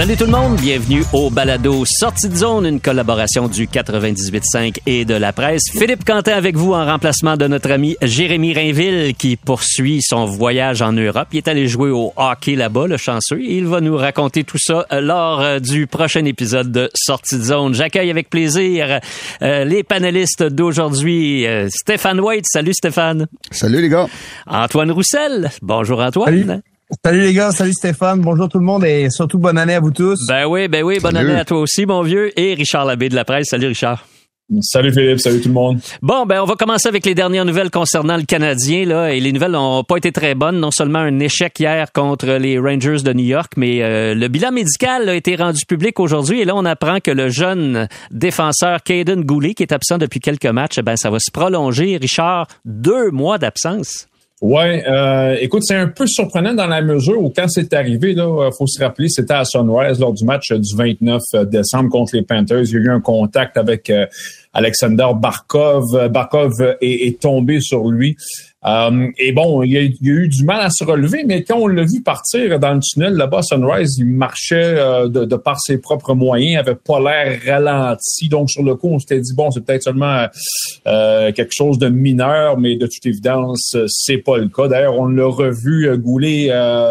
Salut tout le monde, bienvenue au Balado Sortie de zone, une collaboration du 98.5 et de la presse. Philippe Quentin avec vous en remplacement de notre ami Jérémy Rainville qui poursuit son voyage en Europe. Il est allé jouer au hockey là-bas, le chanceux, et il va nous raconter tout ça euh, lors euh, du prochain épisode de Sortie de zone. J'accueille avec plaisir euh, les panélistes d'aujourd'hui. Stéphane White, salut Stéphane. Salut les gars. Antoine Roussel, bonjour Antoine. Salut les gars, salut Stéphane, bonjour tout le monde et surtout bonne année à vous tous. Ben oui, ben oui, bonne année à toi aussi mon vieux et Richard Labbé de la presse. Salut Richard. Salut Philippe, salut tout le monde. Bon, ben on va commencer avec les dernières nouvelles concernant le Canadien là et les nouvelles n'ont pas été très bonnes, non seulement un échec hier contre les Rangers de New York, mais euh, le bilan médical a été rendu public aujourd'hui et là on apprend que le jeune défenseur Caden Goulet qui est absent depuis quelques matchs, ben ça va se prolonger Richard, deux mois d'absence. Ouais, euh, écoute, c'est un peu surprenant dans la mesure où quand c'est arrivé, là, euh, faut se rappeler, c'était à Sunrise lors du match du 29 euh, décembre contre les Panthers. Il y a eu un contact avec Alexander Barkov. Barkov est tombé sur lui. Euh, et bon, il y, a, eu du mal à se relever, mais quand on l'a vu partir dans le tunnel là-bas, Sunrise, il marchait euh, de, par ses propres moyens, il avait pas l'air ralenti. Donc, sur le coup, on s'était dit, bon, c'est peut-être seulement euh, quelque chose de mineur, mais de toute évidence, c'est pas le cas. D'ailleurs, on l'a revu gouler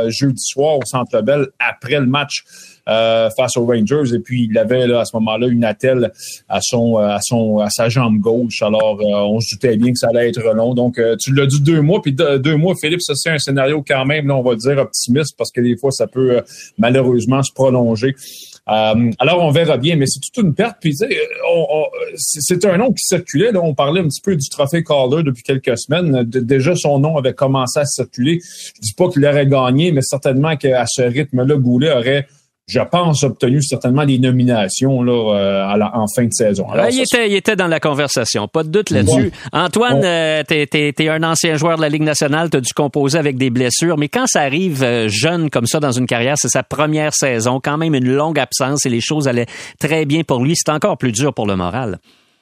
jeudi soir au Centre Bell après le match euh, face aux Rangers. Et puis, il avait là, à ce moment-là une attelle à son, euh, à son, à sa jambe gauche. Alors, euh, on se doutait bien que ça allait être long. Donc, tu l'as dit deux mois, puis deux, mois, Philippe, ça c'est un scénario quand même, là, on va dire optimiste, parce que des fois, ça peut malheureusement se prolonger. alors, on verra bien, mais c'est toute une perte. Puis, c'est un nom qui circulait. Là, on parlait un petit peu du trophée Calder depuis quelques semaines. déjà, son nom avait commencé à circuler. Je dis pas qu'il aurait gagné, mais certainement qu'à ce rythme-là, Goulet aurait je pense, obtenu certainement des nominations là, euh, en fin de saison. il, était, il était dans la conversation, pas de doute là-dessus. Antoine, euh, tu es, un ancien joueur de la Ligue nationale, tu as dû composer avec des blessures, mais quand ça arrive euh, jeune comme ça dans une carrière, c'est sa première saison, quand même une longue absence et les choses allaient très bien pour lui, c'est encore plus dur pour le moral.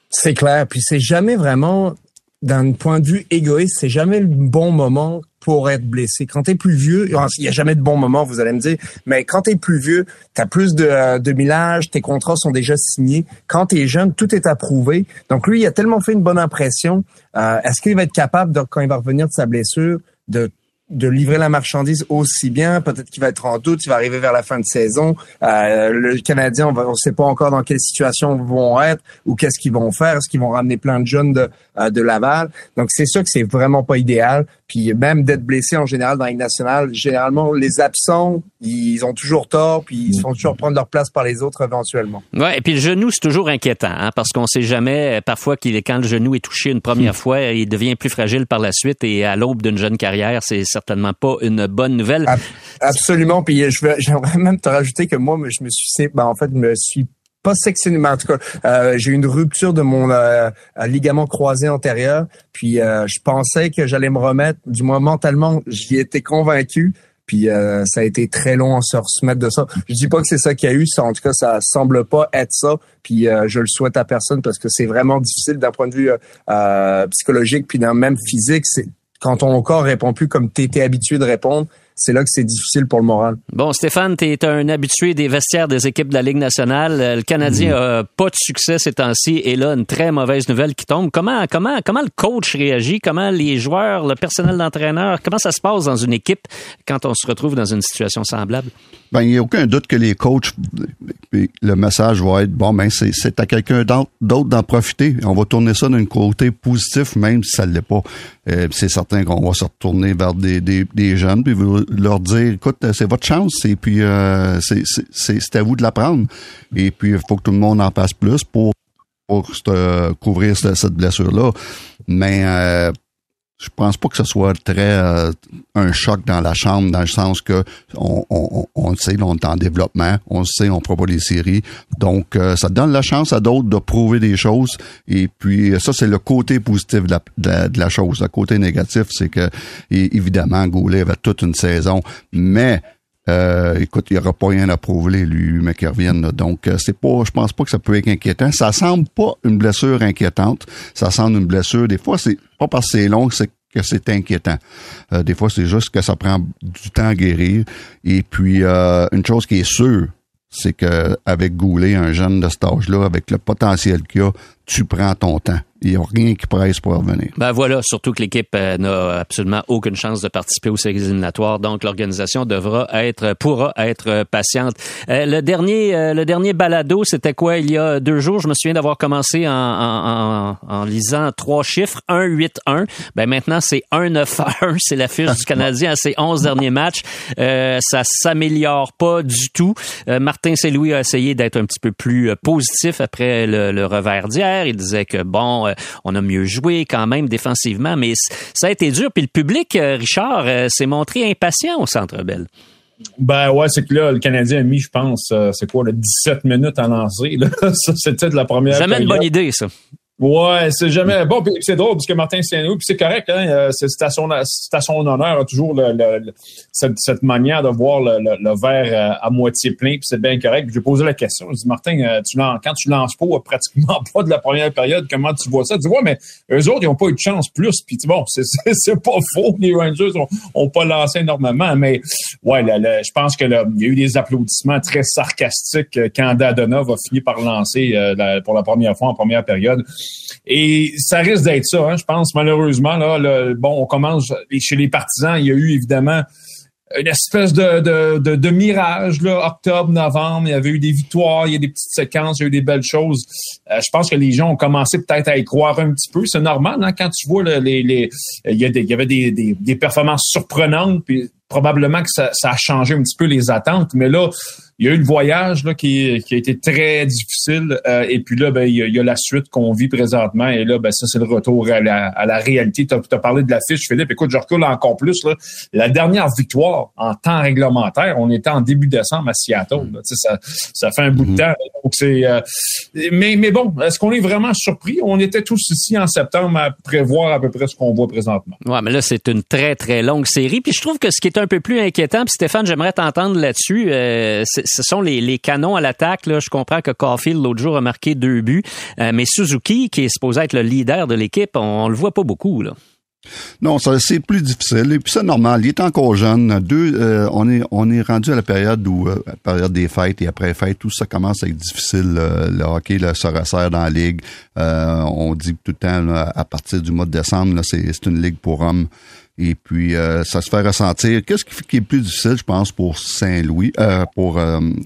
C'est clair, puis c'est jamais vraiment d'un point de vue égoïste, c'est jamais le bon moment pour être blessé. Quand tu es plus vieux, il n'y a jamais de bon moment, vous allez me dire, mais quand tu es plus vieux, tu as plus de, euh, de millage, tes contrats sont déjà signés. Quand tu es jeune, tout est approuvé. Donc lui, il a tellement fait une bonne impression. Euh, est-ce qu'il va être capable, quand il va revenir de sa blessure, de de livrer la marchandise aussi bien. Peut-être qu'il va être en doute, il va arriver vers la fin de saison. Euh, le Canadien, on ne sait pas encore dans quelle situation ils vont être ou qu'est-ce qu'ils vont faire. Est-ce qu'ils vont ramener plein de jeunes de, euh, de Laval? Donc, c'est sûr que c'est vraiment pas idéal. Puis même d'être blessé en général dans la Ligue nationale, généralement, les absents, ils ont toujours tort, puis ils se font toujours prendre leur place par les autres éventuellement. Ouais, et puis le genou, c'est toujours inquiétant, hein, parce qu'on sait jamais, parfois, qu'il est, quand le genou est touché une première hmm. fois, il devient plus fragile par la suite, et à l'aube d'une jeune carrière, c'est certainement pas une bonne nouvelle. absolument, puis je j'aimerais même te rajouter que moi, je me suis, ben, en fait, je me suis pas mais en tout cas, euh, j'ai eu une rupture de mon euh, ligament croisé antérieur. Puis euh, je pensais que j'allais me remettre, du moins mentalement, j'y étais convaincu. Puis ça a été très long à se remettre de ça. Je dis pas que c'est ça qu'il y a eu, ça, en tout cas, ça semble pas être ça. Puis je le souhaite à personne parce que c'est vraiment difficile d'un point de vue psychologique, puis d'un même physique. C'est quand ton corps répond plus comme tu étais habitué de répondre, c'est là que c'est difficile pour le moral. Bon, Stéphane, tu es un habitué des vestiaires des équipes de la Ligue nationale. Le Canadien n'a mhm. pas de succès ces temps-ci et là, une très mauvaise nouvelle qui tombe. Comment, comment, comment le coach réagit? Comment les joueurs, le personnel d'entraîneur, comment ça se passe dans une équipe quand on se retrouve dans une situation semblable? Ben, il n'y a aucun doute que les coachs, le message va être, bon, ben, c'est à quelqu'un d'autre d'en profiter. On va tourner ça d'un côté positif, même si ça ne l'est pas. Euh, c'est certain qu'on va se retourner vers des, des, des jeunes, puis leur dire, écoute, c'est votre chance, et puis euh, c'est à vous de la prendre. Et puis, il faut que tout le monde en fasse plus pour, pour couvrir cette, blessure-là. Mais euh, je pense pas que ce soit très euh, un choc dans la chambre, dans le sens que on, on, on sait, on est en développement, on sait, on pas les séries. Donc, euh, ça donne la chance à d'autres de prouver des choses. Et puis, ça, c'est le côté positif de la, de la, chose. Le côté négatif, c'est que, évidemment, Goulet avait toute une saison, mais euh, écoute, il n'y aura pas rien à prouver, lui, mais qu'il revienne. Donc, c'est pas, je pense pas que ça peut être inquiétant. Ça semble pas une blessure inquiétante. Ça semble une blessure. Des fois, c'est pas parce que c'est long, c'est que c'est inquiétant. Euh, des fois, c'est juste que ça prend du temps à guérir. Et puis, euh, une chose qui est sûre, c'est que avec Goulet, un jeune de cet âge-là, avec le potentiel qu'il a, tu prends ton temps. Il n'y a rien qui presse pour revenir. Ben voilà, surtout que l'équipe euh, n'a absolument aucune chance de participer aux séries éliminatoires, donc l'organisation devra être, pourra être patiente. Euh, le dernier, euh, le dernier balado, c'était quoi il y a deux jours? Je me souviens d'avoir commencé en, en, en, lisant trois chiffres 1 8 1. Ben maintenant c'est 1 9 1. C'est la fiche du Canadien à ses 11 derniers matchs. Euh, ça s'améliore pas du tout. Martin Saint-Louis a essayé d'être un petit peu plus positif après le, le revers d'hier. Il disait que bon, on a mieux joué quand même défensivement, mais ça a été dur. Puis le public, euh, Richard, euh, s'est montré impatient au Centre Bell. Ben ouais, c'est que là, le Canadien a mis, je pense, euh, c'est quoi, le 17 minutes à lancer. C'était de la première. Jamais une bonne idée, ça. Ouais, c'est jamais bon. c'est drôle parce que Martin Saint-Louis, puis c'est correct. Hein, c'est à son, à son honneur toujours le, le, cette, cette, manière de voir le, le verre euh, à moitié plein. Puis c'est bien correct. J'ai posé la question. Je dis Martin, euh, tu lances, quand tu lances pas pratiquement pas de la première période, comment tu vois ça? Tu dis ouais, mais eux autres ils ont pas eu de chance plus. Puis bon, c'est pas faux. Les Rangers ont, ont pas lancé énormément, mais ouais, je pense que il y a eu des applaudissements très sarcastiques euh, quand Dadonov a fini par lancer pour la première fois en première période. Et ça risque d'être ça, hein, je pense, malheureusement. Là, bon, on commence chez les partisans, il y a eu évidemment une espèce de, mirage, là, octobre, novembre, il y avait eu des victoires, il y a des petites séquences, il y a eu des belles choses. Euh, je pense que les gens ont commencé peut-être à y croire un petit peu. C'est normal, hein, quand tu vois les, il y, avait des performances surprenantes, puis probablement que ça, ça, a changé un petit peu les attentes, mais là, il y a eu le voyage là, qui, qui a été très difficile, euh, et puis là, ben, il, y a, la suite qu'on vit présentement, et là, ben, ça, c'est le retour à la, à la réalité. Tu as, parlé de la fiche, Philippe. Écoute, je recule encore plus. Là. La dernière victoire en temps réglementaire, on était en début décembre à Seattle. Là. Ça, ça fait un bout de mm-hmm. temps. Donc c'est, euh, mais, mais bon, est-ce qu'on est vraiment surpris? On était tous ici en septembre à prévoir à peu près ce qu'on voit présentement. Ouais, mais là, c'est une très, très longue série. Puis je trouve que ce qui est un peu plus inquiétant, puis Stéphane, j'aimerais t'entendre là-dessus, euh, ce sont les, canons à l'attaque. Je comprends que Caulfield, l'autre jour, a marqué deux buts. Euh, mais Suzuki, qui est supposé être le leader de l'équipe, on, on le voit pas beaucoup. Non, c'est plus difficile. Et puis c'est normal. Il est encore jeune. Deux, euh, on est rendu à la période où euh, période des fêtes et après fêtes, tout ça commence à être difficile. le hockey se resserre dans la ligue. On dit tout le temps à partir du mois de décembre, c'est une ligue pour hommes. Et puis, ça se fait ressentir. Qu'est-ce qui, est plus difficile, je pense, pour Saint-Louis, pour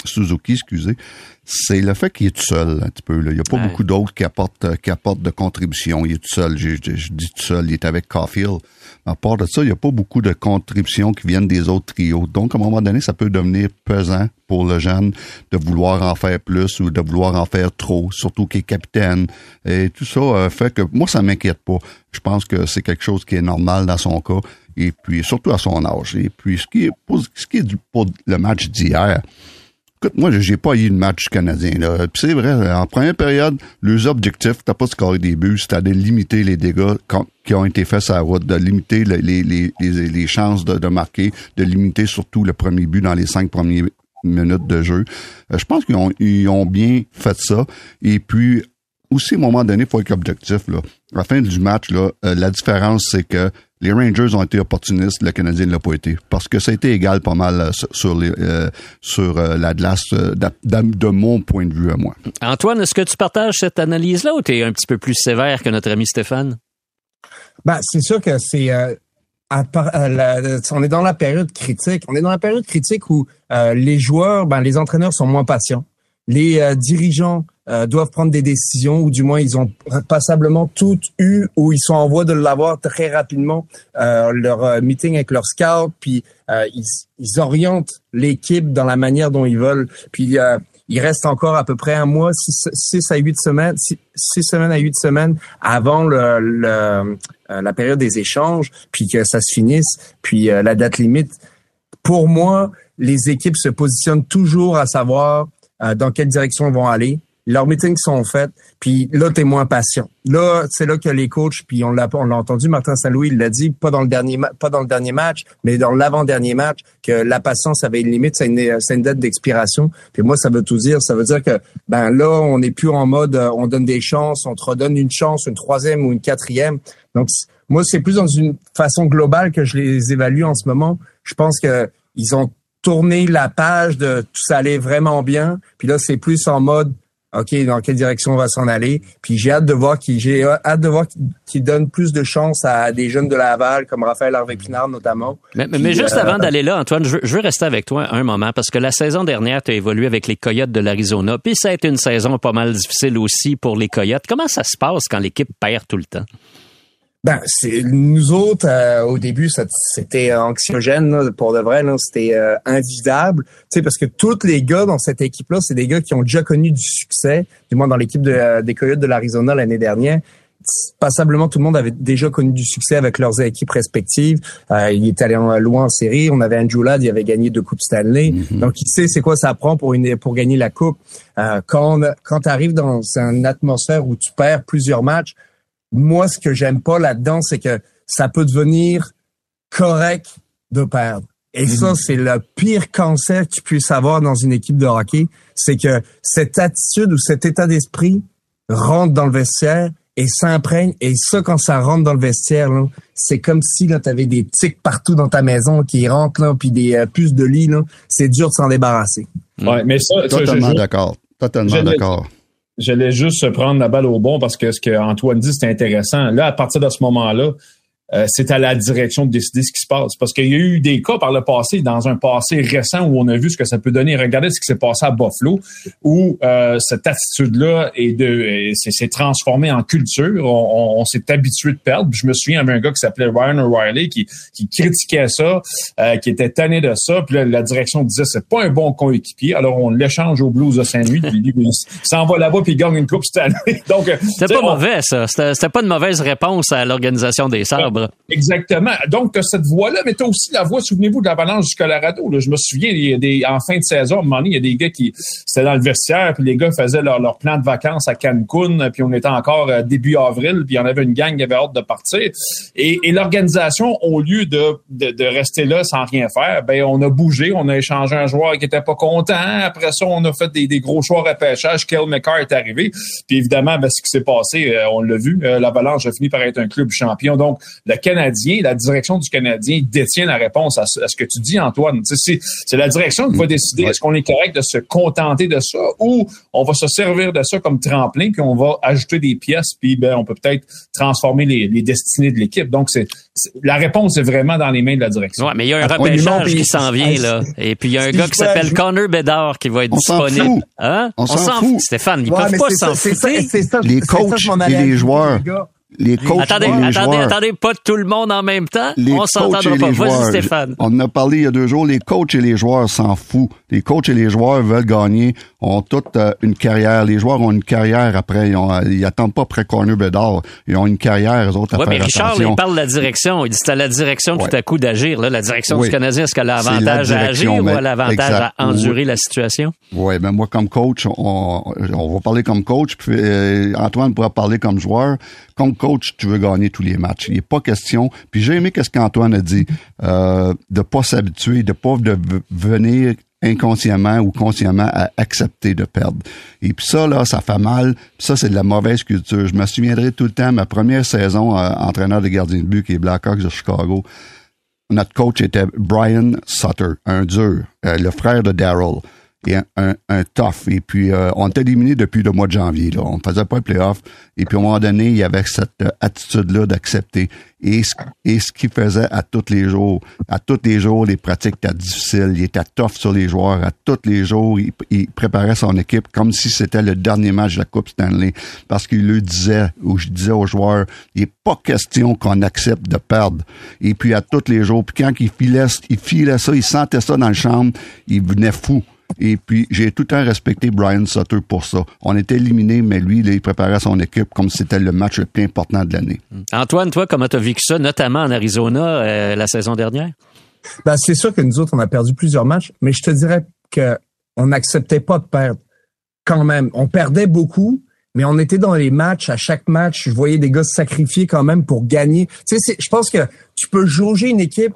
Suzuki, excusez, c'est le fait qu'il est tout seul un petit peu. Là. Il n'y a pas beaucoup d'autres qui apportent, euh, qui apportent de contributions. Il est tout seul. Je, dis tout seul. Il est avec Caulfield. À part de ça, il n'y a pas beaucoup de contributions qui viennent des autres trios. Donc, à un moment donné, ça peut devenir pesant pour le jeune de vouloir en faire plus ou de vouloir en faire trop, surtout qu'il est capitaine. Et tout ça euh, fait que moi, ça m'inquiète pas. Je pense que c'est quelque chose qui est normal dans son cas. Et puis, surtout à son âge. Et puis, ce qui est, ce qui est pour le match d'hier, Écoute, moi, j'ai pas eu de match canadien. Là. C'est vrai, en première période, leurs objectifs, t'as pas scorer des buts, c'était de limiter les dégâts qui ont été faits sur la route, de limiter les, chances de, de, marquer, de limiter surtout le premier but dans les cinq premières minutes de jeu. Euh, je pense qu'ils ont, ont bien fait ça. Et puis, aussi, à un moment donné, il faut être objectif. Là. À la fin du match, là, euh, la différence, c'est que les Rangers ont été opportunistes, le Canadien ne l'a pas été. Parce que ça a été égal pas mal euh, sur, les, euh, sur euh, la glace de, mon point de vue à moi. Antoine, est-ce que tu partages cette analyse-là ou tu es un petit peu plus sévère que notre ami Stéphane? Ben, c'est sûr que c'est... on est dans la période critique. On est dans la période critique où les joueurs, ben, les entraîneurs sont moins patients. Les dirigeants euh, doivent prendre des décisions, ou du moins ils ont passablement tout eu, ou ils sont en voie de l'avoir très rapidement, euh, leur euh, meeting avec leur scout, puis ils, ils, orientent l'équipe dans la manière dont ils veulent. Puis il reste encore à peu près un mois, six, à huit semaines, six, semaines à huit semaines avant le, le la période des échanges, puis que ça se finisse, puis la date limite. Pour moi, les équipes se positionnent toujours à savoir dans quelle direction ils vont aller leurs meetings sont faits, puis là, t'es moins patient. Là, c'est là que les coachs, puis on l'a on l'a entendu, Martin Saint-Louis, l'a dit, pas dans le dernier pas dans le dernier match, mais dans l'avant-dernier match, que la patience avait une limite, c'est une, une, date d'expiration. Puis moi, ça veut tout dire. Ça veut dire que ben là, on n'est plus en mode euh, on donne des chances, on te redonne une chance, une troisième ou une quatrième. Donc moi, c'est plus dans une façon globale que je les évalue en ce moment. Je pense que ils ont tourner la page de tout ça allait vraiment bien. Puis là, c'est plus en mode OK, dans quelle direction on va s'en aller? Puis j'ai hâte de voir qui j'ai hâte de voir qui donne plus de chance à des jeunes de Laval comme Raphaël Harvey Pinard notamment. Mais, mais juste euh, avant d'aller là, Antoine, je veux, rester avec toi un moment parce que la saison dernière, tu as évolué avec les Coyotes de l'Arizona. Puis ça a été une saison pas mal difficile aussi pour les Coyotes. Comment ça se passe quand l'équipe perd tout le temps? Ben, c'est nous autres euh, au début, c'était anxiogène pour de vrai, c'était euh, invivable. Tu sais, parce que tous les gars dans cette équipe-là, c'est des gars qui ont déjà connu du succès. Du moins dans l'équipe de, euh, des Coyotes de l'Arizona l'année dernière, passablement tout le monde avait déjà connu du succès avec leurs équipes respectives. Euh, il est allé loin en série. On avait Andrew Ladd, il avait gagné deux coupes Stanley. Mm-hmm. Donc il sait c'est quoi ça prend pour une pour gagner la coupe. Euh, quand quand tu arrives dans une atmosphère où tu perds plusieurs matchs moi, ce que j'aime pas là-dedans, c'est que ça peut devenir correct de perdre. Et ça, mhm. c'est le pire cancer que tu puisses avoir dans une équipe de hockey. C'est que cette attitude ou cet état d'esprit rentre dans le vestiaire et s'imprègne. Et ça, quand ça rentre dans le vestiaire, c'est comme si tu avais des tics partout dans ta maison qui rentrent, là, puis des euh, puces de lit. C'est dur de s'en débarrasser. Ouais, mais ça, Totalement d'accord. Totalement d'accord. J'allais juste prendre la balle au bon parce que ce qu'Antoine dit, c'est intéressant. Là, à partir de ce moment-là, euh, c'est à la direction de décider ce qui se passe. Parce qu'il y a eu des cas par le passé, dans un passé récent où on a vu ce que ça peut donner. Regardez ce qui s'est passé à Buffalo, où euh, cette attitude-là est de s'est transformée en culture. On, s'est habitué de perdre. je me souviens, il y avait un gars qui s'appelait Ryan O'Reilly qui, qui critiquait ça, euh, qui était tanné de ça. Puis là, la direction disait c'est pas un bon coéquipier. Alors on l'échange au Blues de Saint-Louis. puis il s'en va là-bas puis il gagne une coupe cette année. Donc c'était pas mauvais ça. C'était pas une mauvaise réponse à l'organisation des sabres. Exactement. Donc, cette voie-là, mais tu aussi la voie, souvenez-vous, de l'avalanche du Colorado. Là. Je me souviens, il y a des, en fin de saison, à un moment donné, il y a des gars qui, c'était dans le vestiaire, puis les gars faisaient leur, leur plan de vacances à Cancun, puis on était encore euh, début avril, puis il y en avait une gang qui avait hâte de partir. Et, l'organisation, au lieu de, de, rester là sans rien faire, ben on a bougé, on a échangé un joueur qui était pas content. Après ça, on a fait des, gros choix repêchage. Kel McCarr est arrivé. Puis évidemment, ben, ce qui s'est passé, euh, on l'a vu, euh, l'avalanche a fini par être un club champion. Donc, le Canadien, la direction du Canadien détient la réponse à ce, que tu dis, Antoine. C'est la direction qui va décider est-ce qu'on est correct de se contenter de ça ou on va se servir de ça comme tremplin, puis on va ajouter des pièces, puis ben, on peut peut-être transformer les, les destinées de l'équipe. Donc, c'est la réponse est vraiment dans les mains de la direction. Ouais, mais il y a un repêchage qui s'en vient, là. Et puis, il y a un gars qui s'appelle Connor Bedard qui va être disponible. Hein? On, s'en fout. Stéphane, ils peuvent pas s'en foutre. Les coachs et les joueurs les coachs attendez, et les attendez, joueurs. attendez, pas tout le monde en même temps. Les on s'entendra pas. Vas-y, Stéphane. On en a parlé il y a deux jours. Les coachs et les joueurs s'en foutent. Les coachs et les joueurs veulent gagner, ont toute euh, une carrière. Les joueurs ont une carrière après. Ils, ont, ils attendent pas près Corner Bedard. Ils ont une carrière, eux autres, à ouais, faire mais Richard, attention. il parle de la direction. Il dit c'est à la direction tout à coup d'agir. La direction Oui. du Canadien, est-ce qu'elle a l'avantage à agir ou elle a l'avantage à endurer la situation? Oui, ben moi, comme coach, on, on va parler comme coach, puis euh, Antoine pourra parler comme joueur. Comme coach, tu veux gagner tous les matchs. Il n'est pas question. Puis j'ai aimé ce qu'Antoine a dit, euh, de pas s'habituer, de pas de venir inconsciemment ou consciemment à accepter de perdre. Et puis ça, là, ça fait mal. Puis ça, c'est de la mauvaise culture. Je me souviendrai tout le temps, ma première saison euh, entraîneur de gardien de but, qui est Blackhawks de Chicago, notre coach était Brian Sutter, un dur, euh, le frère de Daryl, et un, un, un tough. Et puis, euh, on était éliminé depuis le mois de janvier. Là. On faisait pas le playoff. Et puis, à un moment donné, il y avait cette euh, attitude-là d'accepter. Et, ce- et ce qu'il faisait à tous les jours, à tous les jours, les pratiques étaient difficiles. Il était tough sur les joueurs. À tous les jours, il, il préparait son équipe comme si c'était le dernier match de la Coupe Stanley. Parce qu'il lui disait, ou je disais aux joueurs, il n'est pas question qu'on accepte de perdre. Et puis, à tous les jours, puis quand il filait, il filait ça, il sentait ça dans le chambre, il venait fou. Et puis, j'ai tout le temps respecté Brian Sutter pour ça. On était éliminés, mais lui, là, il préparait son équipe comme si c'était le match le plus important de l'année. Antoine, toi, comment tu as vécu ça, notamment en Arizona euh, la saison dernière? Ben, c'est sûr que nous autres, on a perdu plusieurs matchs, mais je te dirais que on n'acceptait pas de perdre. Quand même, on perdait beaucoup, mais on était dans les matchs. À chaque match, je voyais des gars se sacrifier quand même pour gagner. Tu sais, je pense que tu peux jauger une équipe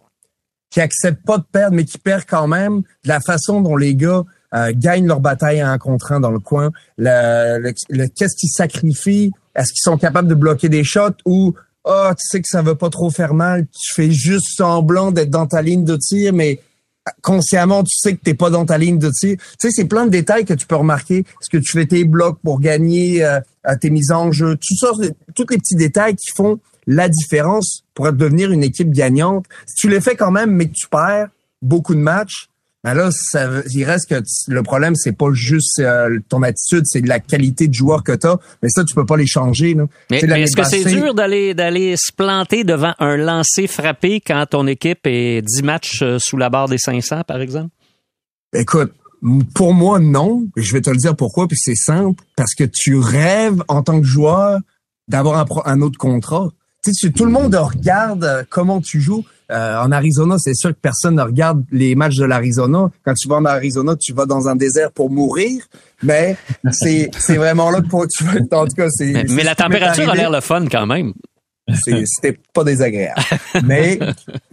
qui accepte pas de perdre, mais qui perd quand même de la façon dont les gars euh, gagnent leur bataille un contre dans le coin. Le, qu'est-ce qu'ils sacrifient? Est-ce qu'ils sont capables de bloquer des shots ou oh, tu sais que ça va pas trop faire mal, tu fais juste semblant d'être dans ta ligne de tir, mais consciemment, tu sais que t'es pas dans ta ligne de tir. Tu sais, c'est plein de détails que tu peux remarquer. Est-ce que tu fais tes blocs pour gagner euh, tes mises en jeu? Tout ça, tous les petits détails qui font la différence pour devenir une équipe gagnante. Si tu les fais quand même, mais que tu perds beaucoup de matchs, ben là, ça, il reste que le problème, c'est pas juste euh, ton attitude, c'est la qualité de joueur que tu as. Mais ça, tu peux pas les changer. Là. Mais, est-ce que c'est dur d'aller d'aller se planter devant un lancer frappé quand ton équipe est 10 matchs euh, sous la barre des 500, par exemple? Écoute, pour moi, non. Je vais te le dire pourquoi, puis c'est simple. Parce que tu rêves en tant que joueur d'avoir un, un autre contrat. Tu sais, tout le monde regarde euh, comment tu joues. Euh, en Arizona, c'est sûr que personne ne regarde les matchs de l'Arizona. Quand tu vas en Arizona, tu vas dans un désert pour mourir, mais c'est c'est vraiment là que tu vas. En tout cas, c'est. Mais, la température a l'air le fun quand même. C'était pas désagréable. Mais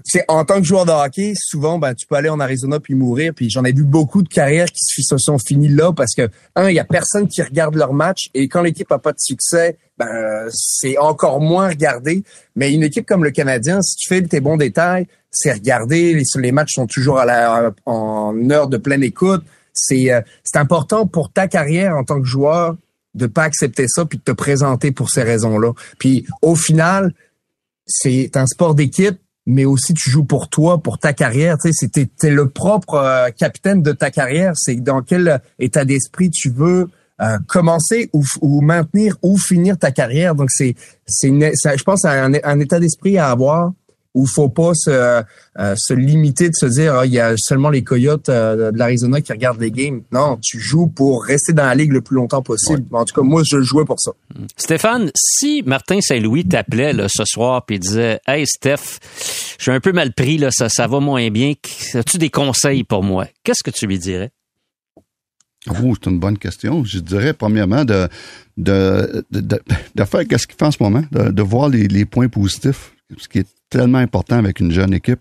c'est en tant que joueur de hockey, souvent, ben, tu peux aller en Arizona puis mourir. Puis j'en ai vu beaucoup de carrières qui se sont finies là parce que un, il y a personne qui regarde leur match et quand l'équipe a pas de succès, ben c'est encore moins regardé. Mais une équipe comme le Canadien, si tu fais tes bons détails, c'est regardé. Les, les matchs sont toujours à la, en heure de pleine écoute. C'est euh, c'est important pour ta carrière en tant que joueur de pas accepter ça puis de te présenter pour ces raisons-là. Puis au final, c'est un sport d'équipe, mais aussi tu joues pour toi, pour ta carrière. Tu sais, t'es le propre euh, capitaine de ta carrière. C'est dans quel état d'esprit tu veux euh, commencer ou, ou, maintenir ou finir ta carrière. Donc c'est c'est je pense un, un état d'esprit à avoir où faut pas se, euh, se limiter de se dire ah, il y a seulement les Coyotes euh, de l'Arizona qui regardent les games. Non, tu joues pour rester dans la ligue le plus longtemps possible. En tout cas, moi, je jouais pour ça. Stéphane, si Martin Saint-Louis t'appelait ce soir et disait Hey Steph, je suis un peu mal pris, là, ça, ça va moins bien. As-tu des conseils pour moi? Qu'est-ce que tu lui dirais? Oh, c'est une bonne question. Je dirais premièrement de de, de, de, faire qu'est-ce qu'il fait en ce moment, de, de voir les, les points positifs, ce qui est tellement important avec une jeune équipe,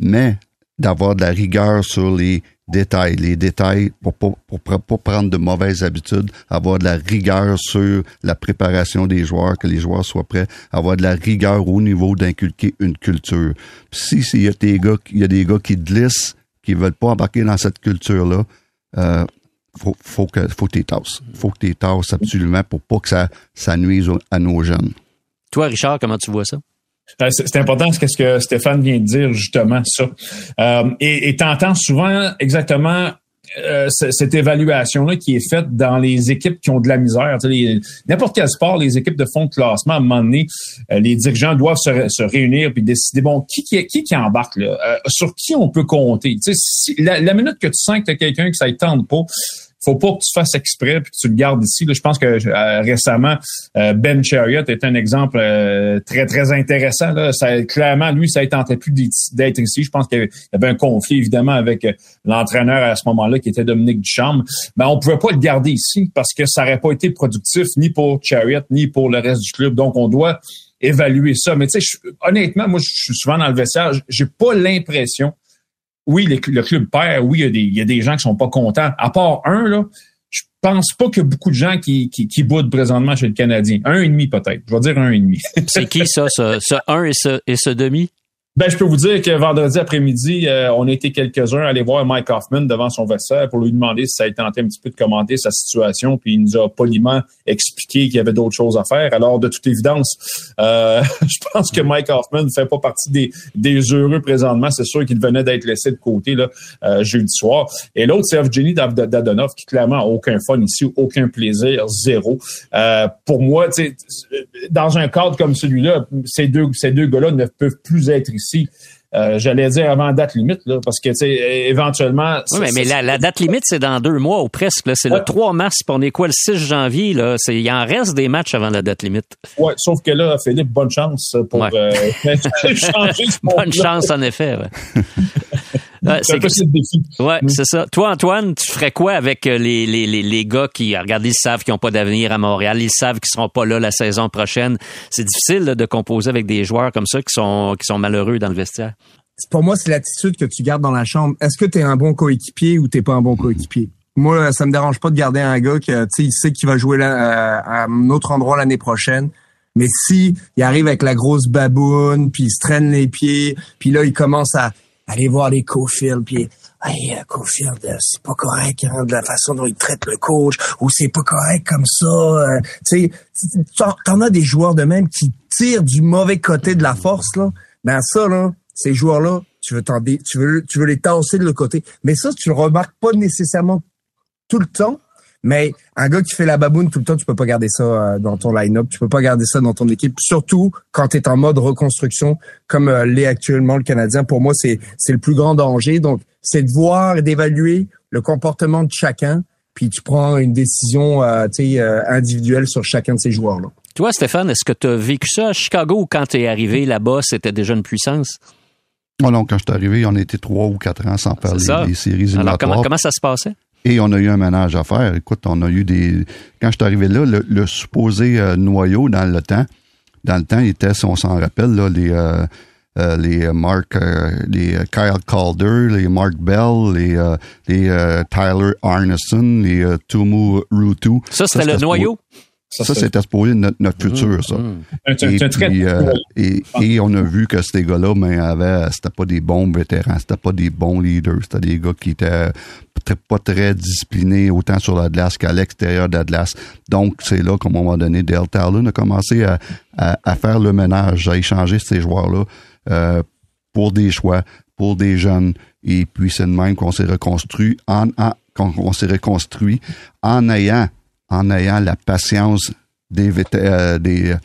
mais d'avoir de la rigueur sur les détails, les détails pour pas pour, pour, prendre de mauvaises habitudes, avoir de la rigueur sur la préparation des joueurs, que les joueurs soient prêts, avoir de la rigueur au niveau d'inculquer une culture. si s'il y a des gars, il y a des gars qui glissent, qui veulent pas embarquer dans cette culture là, euh, faut, faut que faut que tasses. Faut que tu tasses absolument pour pas que ça, ça nuise à nos jeunes. Toi, Richard, comment tu vois ça? Euh, c'est important ce que Stéphane vient de dire, justement, ça. Euh, et t'entends souvent exactement euh, cette évaluation-là qui est faite dans les équipes qui ont de la misère. N'importe quel sport, les équipes de fond de classement, à un moment donné, les dirigeants doivent se, réunir puis décider, bon, qui qui, qui, embarque là? sur qui on peut compter? Si, la, la, minute que tu sens que tu as quelqu'un que ça ne tente pas, faut pas que tu fasses exprès puis que tu le gardes ici. Là, je pense que euh, récemment, euh, Ben Chariot est un exemple euh, très, très intéressant. Là. Ça, clairement, lui, ça ne tentait plus d'être ici. Je pense qu'il y avait un conflit, évidemment, avec l'entraîneur à ce moment-là, qui était Dominique Duchamp. Mais on pouvait pas le garder ici parce que ça n'aurait pas été productif ni pour Chariot, ni pour le reste du club. Donc, on doit évaluer ça. Mais tu sais, honnêtement, moi, je suis souvent dans le vestiaire. J'ai pas l'impression oui, le, club perd, oui, il y, a des, gens qui sont pas contents. À part un, là, je pense pas qu'il y a beaucoup de gens qui, qui, qui boudent présentement chez le Canadien. Un et demi peut-être. Je vais dire un et demi. C'est qui ça, ce, ce un et ce, et ce demi? Ben, je peux vous dire que vendredi après-midi, euh, on a été quelques-uns à aller voir Mike Hoffman devant son vestiaire pour lui demander si ça a tenté un petit peu de commenter sa situation, puis il nous a poliment expliqué qu'il y avait d'autres choses à faire. Alors, de toute évidence, euh, je pense que Mike Hoffman ne fait pas partie des, des heureux présentement. C'est sûr qu'il venait d'être laissé de côté là, euh, jeudi soir. Et l'autre, c'est Evgeny Dadonov, qui clairement a aucun fun ici, aucun plaisir, zéro. pour moi, dans un cadre comme celui-là, ces deux, ces deux gars-là ne peuvent plus être ici euh, j'allais dire avant date limite, là, parce que, tu sais, éventuellement... Oui, mais, la, date limite, c'est dans deux mois ou presque. C'est le 3 mars, puis on est quoi, le 6 janvier? Là, il en reste des matchs avant la date limite. Oui, sauf que là, Philippe, bonne chance pour euh, changer ce Bonne chance, en effet. Ouais. c'est le défi. Ouais, c'est ça. Toi, Antoine, tu ferais quoi avec euh, les, les, les, les gars qui, regardez, ils savent qu'ils n'ont pas d'avenir à Montréal, ils savent qu'ils seront pas là la saison prochaine. C'est difficile de composer avec des joueurs comme ça qui sont, qui sont malheureux dans le vestiaire. Pour moi, c'est l'attitude que tu gardes dans la chambre. Est-ce que tu es un bon coéquipier ou t'es pas un bon coéquipier? Moi, ça me dérange pas de garder un gars qui, il sait qu'il va jouer là, à un autre endroit l'année prochaine. Mais si il arrive avec la grosse baboune, puis il se traîne les pieds, puis là il commence à aller voir les co puis hey, Cofield, c'est pas correct hein, de la façon dont il traite le coach, ou c'est pas correct comme ça. tu sais, t'en as des joueurs de même qui tirent du mauvais côté de la force là. Ben ça là, ces joueurs-là, tu veux tu veux, tu veux les tasser de le côté. Mais ça, tu le remarques pas nécessairement tout le temps. Mais un gars qui fait la baboune tout le temps, tu peux pas garder ça euh, dans ton line-up, tu peux pas garder ça dans ton équipe, surtout quand tu es en mode reconstruction comme euh, l'est actuellement le Canadien. Pour moi, c'est c'est le plus grand danger. Donc, c'est de voir et d'évaluer le comportement de chacun, puis tu prends une décision euh, euh individuelle sur chacun de ces joueurs-là. Toi, Stéphane, est-ce que tu as vécu ça à Chicago ou quand tu es arrivé là-bas, c'était déjà une puissance? Oh non, quand je suis arrivé, on était trois ou quatre ans sans faire les, séries éliminatoires. Alors, comment, comment ça se passait? Et on a eu un ménage à faire. Écoute, on a eu des. Quand je suis arrivé là, le, supposé euh, noyau dans le temps, dans le temps, il était, si on s'en rappelle, là, les euh, euh, les Mark, les Kyle Calder, les Mark Bell, les les Tyler Arneson, les Tumu Rutu. Ça, c'était le noyau? Ça, c'était supposé notre, notre futur, ça. Et, et, on a vu que ces gars-là, mais avaient, c'était pas des bons vétérans, c'était pas des bons leaders, c'était des gars qui étaient pas très disciplinés autant sur la glace qu'à l'extérieur de la glace. Donc, c'est là qu'à un moment donné, Dale Talon a commencé à, à, faire le ménage, à échanger ces joueurs-là euh, pour des choix, pour des jeunes. Et puis, c'est de même qu'on s'est reconstruit en, en qu'on s'est reconstruit en ayant en ayant la patience des, euh, des,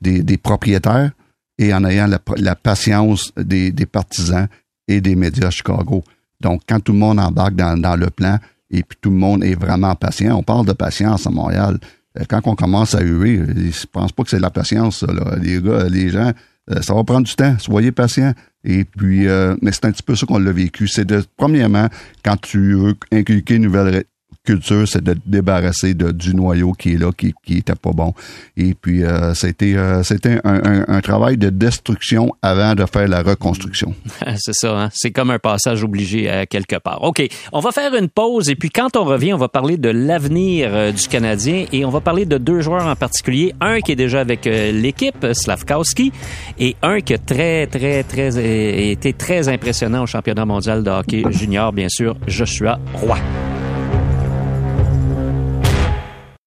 des, propriétaires et en ayant la, patience des, partisans et des médias à Chicago. Donc, quand tout le monde embarque dans, le plan et puis tout le monde est vraiment patient, on parle de patience à Montréal. Euh, quand on commence à huer, je pense pas que c'est la patience, là. Les gars, les gens, euh, ça va prendre du temps. Soyez patients. Et puis, mais c'est un petit peu ça qu'on l'a vécu. C'est de, premièrement, quand tu veux inculquer une nouvelle culture, c'est de débarrasser de, du noyau qui est là, qui, qui était pas bon. Et puis, euh, c'était euh, c'était un, un, travail de destruction avant de faire la reconstruction. c'est ça, hein? c'est comme un passage obligé à quelque part. OK, on va faire une pause et puis quand on revient, on va parler de l'avenir euh, du Canadien et on va parler de deux joueurs en particulier. Un qui est déjà avec l'équipe, Slavkowski, et un qui a très, très, très été très impressionnant au championnat mondial de hockey junior, bien sûr, Joshua Roy.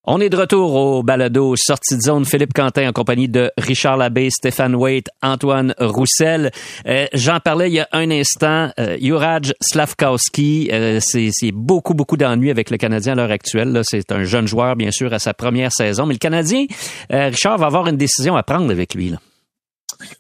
On est de retour au balado Sortie de zone. Philippe Quentin en compagnie de Richard Labbé, Stéphane Waite, Antoine Roussel. Euh, J'en parlais il y a un instant. Euh, Juraj Slavkowski, euh, c'est beaucoup, beaucoup d'ennuis avec le Canadien à l'heure actuelle. C'est un jeune joueur, bien sûr, à sa première saison. Mais le Canadien, euh, Richard, va avoir une décision à prendre avec lui. Là.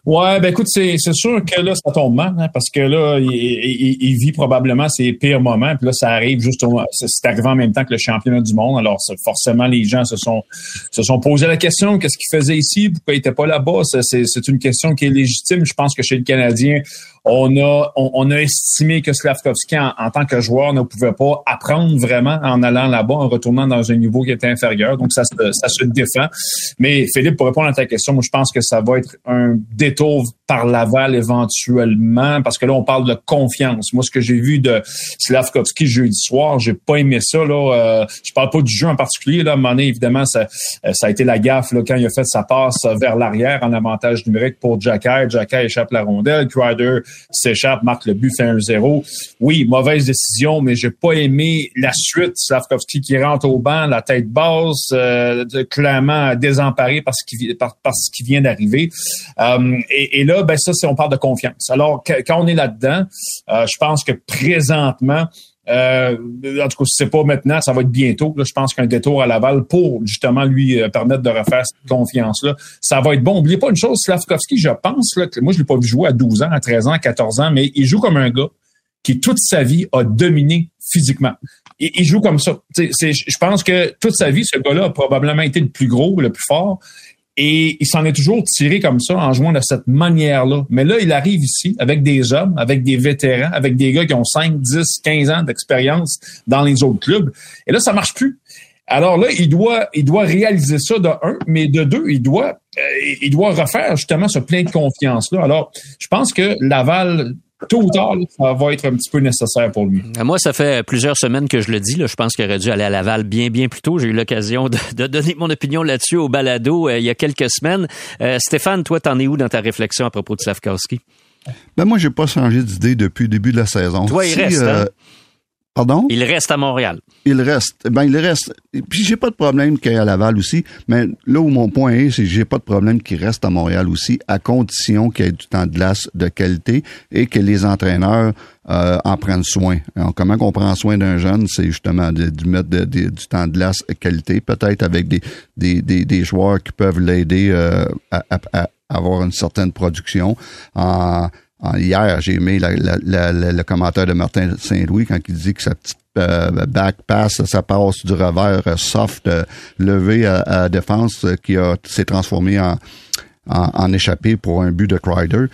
Ouais, ben écoute, c'est, c'est sûr que là, ça tombe mal, hein, parce que là, il, il, vit probablement ses pires moments, puis là, ça arrive juste au, c'est arrivé en même temps que le championnat du monde. Alors, forcément, les gens se sont se sont posé la question, qu'est-ce qu'il faisait ici, pourquoi il était pas là-bas. C'est, c'est une question qui est légitime. Je pense que chez le Canadien, on a, on, a estimé que Slavkovski, en, tant que joueur, ne pouvait pas apprendre vraiment en allant là-bas, en retournant dans un niveau qui était inférieur. Donc, ça se, ça se défend. Mais Philippe, pour répondre à ta question, moi, je pense que ça va être un détour par Laval éventuellement, parce que là, on parle de confiance. Moi, ce que j'ai vu de Slavkovski jeudi soir, j'ai pas aimé ça. Là, euh, je parle pas du jeu en particulier. Là, à un moment donné, évidemment, ça, euh, ça a été la gaffe là, quand il a fait sa passe vers l'arrière en avantage numérique pour Jacky. Jacky échappe la rondelle. Crider s'échappe, marque le but, fait un zéro. Oui, mauvaise décision, mais j'ai pas aimé la suite. Slavkovski qui rentre au banc, la tête basse, euh, clairement désemparé par ce qui, par, ce qui vient d'arriver. Euh, et, là, ben ça, c'est on parle de confiance. Alors, quand on est là-dedans, euh, je pense que présentement, euh, en tout cas, si c'est pas maintenant, ça va être bientôt. je pense qu'un détour à Laval pour justement lui euh, permettre de refaire cette confiance-là, ça va être bon. N'oubliez pas une chose, Slavkovski, je pense, là, que moi, je l'ai pas vu jouer à 12 ans, à 13 ans, à 14 ans, mais il joue comme un gars qui toute sa vie a dominé physiquement. Il, il joue comme ça. je pense que toute sa vie, ce gars-là a probablement été le plus gros, le plus fort. Et il s'en est toujours tiré comme ça en jouant de cette manière-là. Mais là, il arrive ici avec des hommes, avec des vétérans, avec des gars qui ont 5, 10, 15 ans d'expérience dans les autres clubs. Et là, ça marche plus. Alors là, il doit, il doit réaliser ça de un, mais de deux, il doit, euh, il doit refaire justement ce plein de confiance-là. Alors, je pense que Laval tôt ou tard, ça va être un petit peu nécessaire pour lui. Euh, moi, ça fait plusieurs semaines que je le dis. Là. Je pense qu'il aurait dû aller à Laval bien, bien plus tôt. J'ai eu l'occasion de, donner mon opinion là-dessus au balado euh, il y a quelques semaines. Euh, Stéphane, toi, t'en es où dans ta réflexion à propos de Slavkowski? Ben moi, j'ai pas changé d'idée depuis le début de la saison. Toi, il reste, hein? Pardon? Il reste à Montréal. Il reste. Ben, il reste. Puis, j'ai pas de problème qu'il à Laval aussi. Mais là où mon point est, c'est que j'ai pas de problème qu'il reste à Montréal aussi, à condition qu'il y ait du temps de glace de qualité et que les entraîneurs euh, en prennent soin. Alors, comment on prend soin d'un jeune, c'est justement de, de mettre du temps de glace de qualité, peut-être avec des, des, des, des, joueurs qui peuvent l'aider euh, à, à, à, avoir une certaine production. En, hier, j'ai aimé la, la, le commentaire de Martin Saint-Louis quand il dit que sa petite euh, back pass, ça passe du revers euh, soft euh, levé à, défense qui a s'est transformé en, en, échappé pour un but de Crider.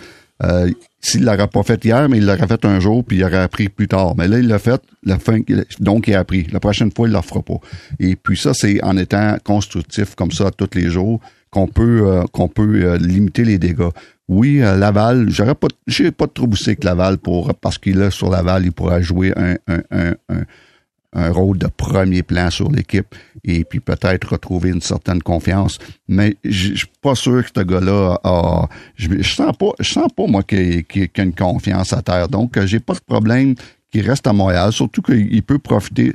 S'il l'aurait pas fait hier, mais il l'aurait fait un jour, puis il aurait appris plus tard. Mais là, il l'a fait, la fin, donc il a appris. La prochaine fois, il ne le fera pas. Et puis ça, c'est en étant constructif comme ça tous les jours qu'on peut qu'on peut limiter les dégâts. Oui, Laval, j'aurais pas, j'ai pas de boussé avec Laval pour, parce qu'il est sur Laval, il pourra jouer un, un, un, un, rôle de premier plan sur l'équipe et puis peut-être retrouver une certaine confiance. Mais je suis pas sûr que ce gars-là a, je, sens pas, je sens pas, moi, qu'il a une confiance à terre. Donc, j'ai pas de problème qu'il reste à Montréal, surtout qu'il peut profiter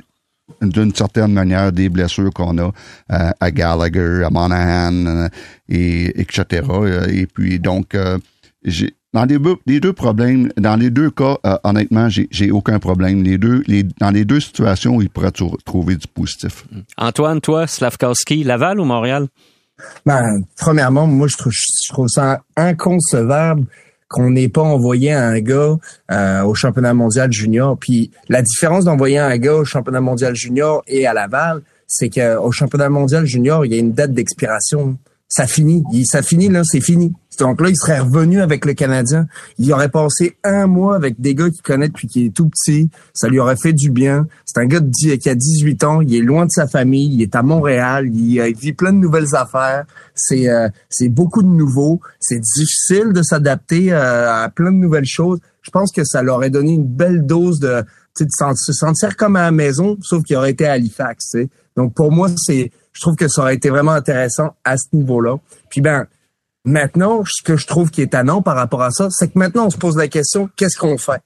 d'une certaine manière des blessures qu'on a euh, à Gallagher, à Monahan, euh, et etc. Et puis donc, euh, j'ai dans les, les, deux problèmes, dans les deux cas, honnêtement, j'ai aucun problème. Les deux, les, dans les deux situations, il pourrait trouver du positif. Antoine, toi, Slavkowski, Laval ou Montréal? Ben, premièrement, moi, je trouve, je trouve ça inconcevable qu'on n'ait pas envoyé un gars euh, au championnat mondial junior. Puis la différence d'envoyer un gars au championnat mondial junior et à Laval, c'est qu'au championnat mondial junior, il y a une date d'expiration ça finit. Ça finit, là, c'est fini. Donc là, il serait revenu avec le Canadien. Il aurait passé un mois avec des gars qu'il connaît depuis qu'il est tout petit. Ça lui aurait fait du bien. C'est un gars qui a 18 ans. Il est loin de sa famille. Il est à Montréal. Il, euh, vit plein de nouvelles affaires. C'est euh, beaucoup de nouveaux. C'est difficile de s'adapter euh, à plein de nouvelles choses. Je pense que ça leur aurait donné une belle dose de, de se sentir comme à la maison, sauf qu'il aurait été à Halifax. Donc pour moi, c'est je trouve que ça aurait été vraiment intéressant à ce niveau-là. Puis ben, maintenant, ce que je trouve qui est tannant par rapport à ça, c'est que maintenant, on se pose la question, qu'est-ce qu'on fait?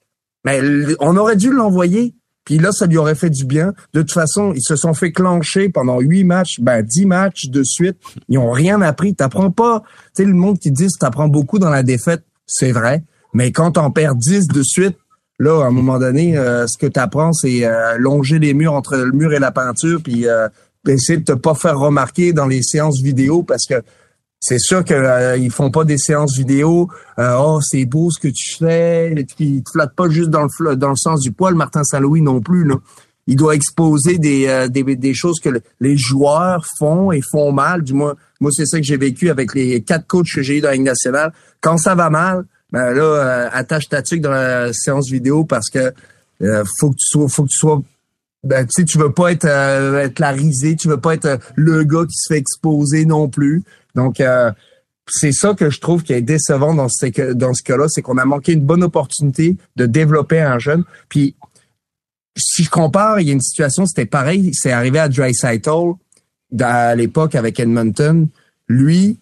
Mais on aurait dû l'envoyer, puis là, ça lui aurait fait du bien. De toute façon, ils se sont fait clencher pendant huit matchs, ben dix matchs de suite. Ils ont rien appris. T'apprends pas. Tu sais, le monde qui dit t'apprends beaucoup dans la défaite, c'est vrai. Mais quand t'en perds dix de suite, là, à un moment donné, euh, ce que t'apprends, c'est euh, longer les murs entre le mur et la peinture, puis euh, essayer de te pas faire remarquer dans les séances vidéo parce que c'est sûr qu'ils euh, ils font pas des séances vidéo. Euh, oh, c'est beau ce que tu fais. Ils te flattent pas juste dans le dans le sens du poil. Martin Saint-Louis non plus. Il doit exposer des, des, choses que les joueurs font et font mal. Du moins, moi c'est ça que j'ai vécu avec les quatre coachs que j'ai eu dans la. Quand ça va mal, ben là, attache ta tuque dans la séance vidéo parce que faut que tu sois, faut que tu sois ben, tu sais, tu veux pas être, euh, être la risée, tu veux pas être euh, le gars qui se fait exposer non plus. Donc, euh, c'est ça que je trouve qui est décevant dans ce, dans ce cas-là, c'est qu'on a manqué une bonne opportunité de développer un jeune. Puis, si je compare, il y a une situation, c'était pareil, c'est arrivé à Dry à l'époque avec Edmonton. Lui,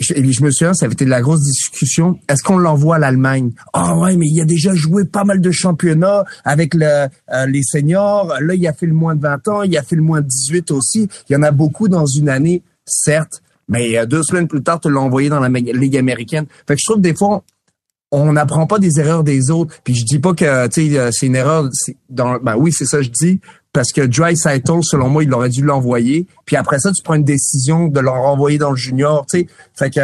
je, je me souviens, ça avait été de la grosse discussion. Est-ce qu'on l'envoie à l'Allemagne? Ah ouais, mais il a déjà joué pas mal de championnats avec le, euh, les seniors. Là, il a fait le moins de 20 ans, il a fait le moins de 18 aussi. Il y en a beaucoup dans une année, certes, mais euh, deux semaines plus tard, tu l'as envoyé dans la Ligue américaine. Fait que je trouve des fois, on n'apprend pas des erreurs des autres. Puis je dis pas que euh, c'est une erreur. Dans, ben oui, c'est ça je dis parce que Dry selon moi, il aurait dû l'envoyer. Puis après ça, tu prends une décision de le renvoyer dans le junior. Sais, fait que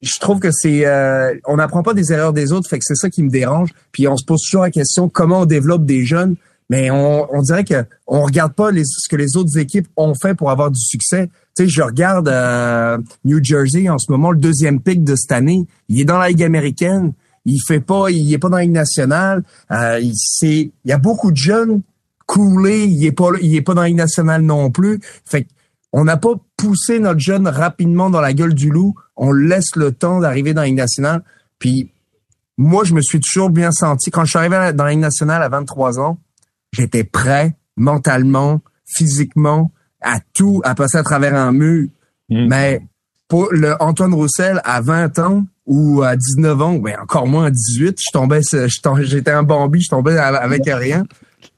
je trouve que c'est euh, on n'apprend pas des erreurs des autres. Fait que c'est ça qui me dérange. Puis on se pose toujours la question comment on développe des jeunes? Mais on, on dirait que on regarde pas les, ce que les autres équipes ont fait pour avoir du succès. Tu sais, je regarde euh, New Jersey en ce moment, le deuxième pick de cette année. Il est dans la Ligue américaine. Il fait pas, il est pas dans la Ligue nationale. Euh, il, il y a beaucoup de jeunes coulés. Il est pas, il est pas dans la Ligue nationale non plus. Fait on n'a pas poussé notre jeune rapidement dans la gueule du loup. On laisse le temps d'arriver dans la Ligue nationale. Puis moi, je me suis toujours bien senti. Quand je suis arrivé dans la Ligue nationale à 23 ans, j'étais prêt mentalement, physiquement, à tout, à passer à travers un mur. Hmm. Mais pour le Antoine Roussel, à 20 ans, ou à 19 ans, ben encore moins à 18, je tombais, j'étais un Bambi, je tombais avec rien.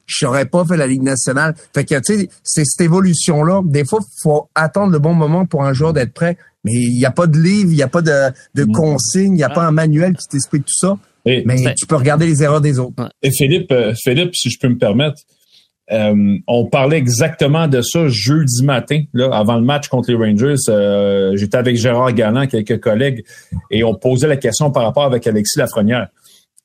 Je n'aurais pas fait la Ligue nationale. Fait que, tu sais, c'est cette évolution-là. Des fois, faut attendre le bon moment pour un joueur d'être prêt. Mais il n'y a pas de livre, il n'y a pas de, de consigne, il n'y a pas un manuel qui t'explique tout ça. Mais tu peux regarder les erreurs des autres. Et Philippe, euh, Philippe, si je peux me permettre, euh, on parlait exactement de ça jeudi matin, là, avant le match contre les Rangers. Euh, j'étais avec Gérard Galland, quelques collègues, et on posait la question par rapport avec Alexis Lafrenière.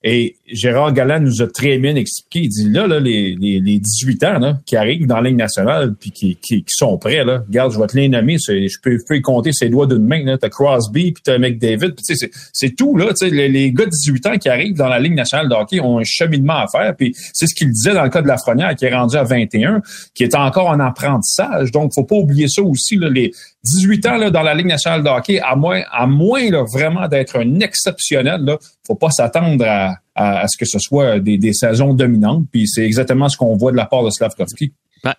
Et Gérard Galland nous a très bien expliqué. Il dit là, là les, les, les 18 ans là, qui arrivent dans la Ligue nationale puis qui, qui, sont prêts, là, regarde, je vais te les nommer. Je peux, je peux y compter ses doigts d'une main. Tu as Crosby, puis tu as McDavid. Puis, c'est, c'est tout. Là, les, les gars de 18 ans qui arrivent dans la Ligue nationale de hockey ont un cheminement à faire. Puis c'est ce qu'il disait dans le cas de la Lafrenière, qui est rendu à 21, qui est encore en apprentissage. Donc, faut pas oublier ça aussi. Là, les, 18 ans là, dans la Ligue nationale de hockey, à moins, à moins là, vraiment d'être un exceptionnel, il faut pas s'attendre à, à, ce que ce soit des, des saisons dominantes. Puis c'est exactement ce qu'on voit de la part de Slavkovski.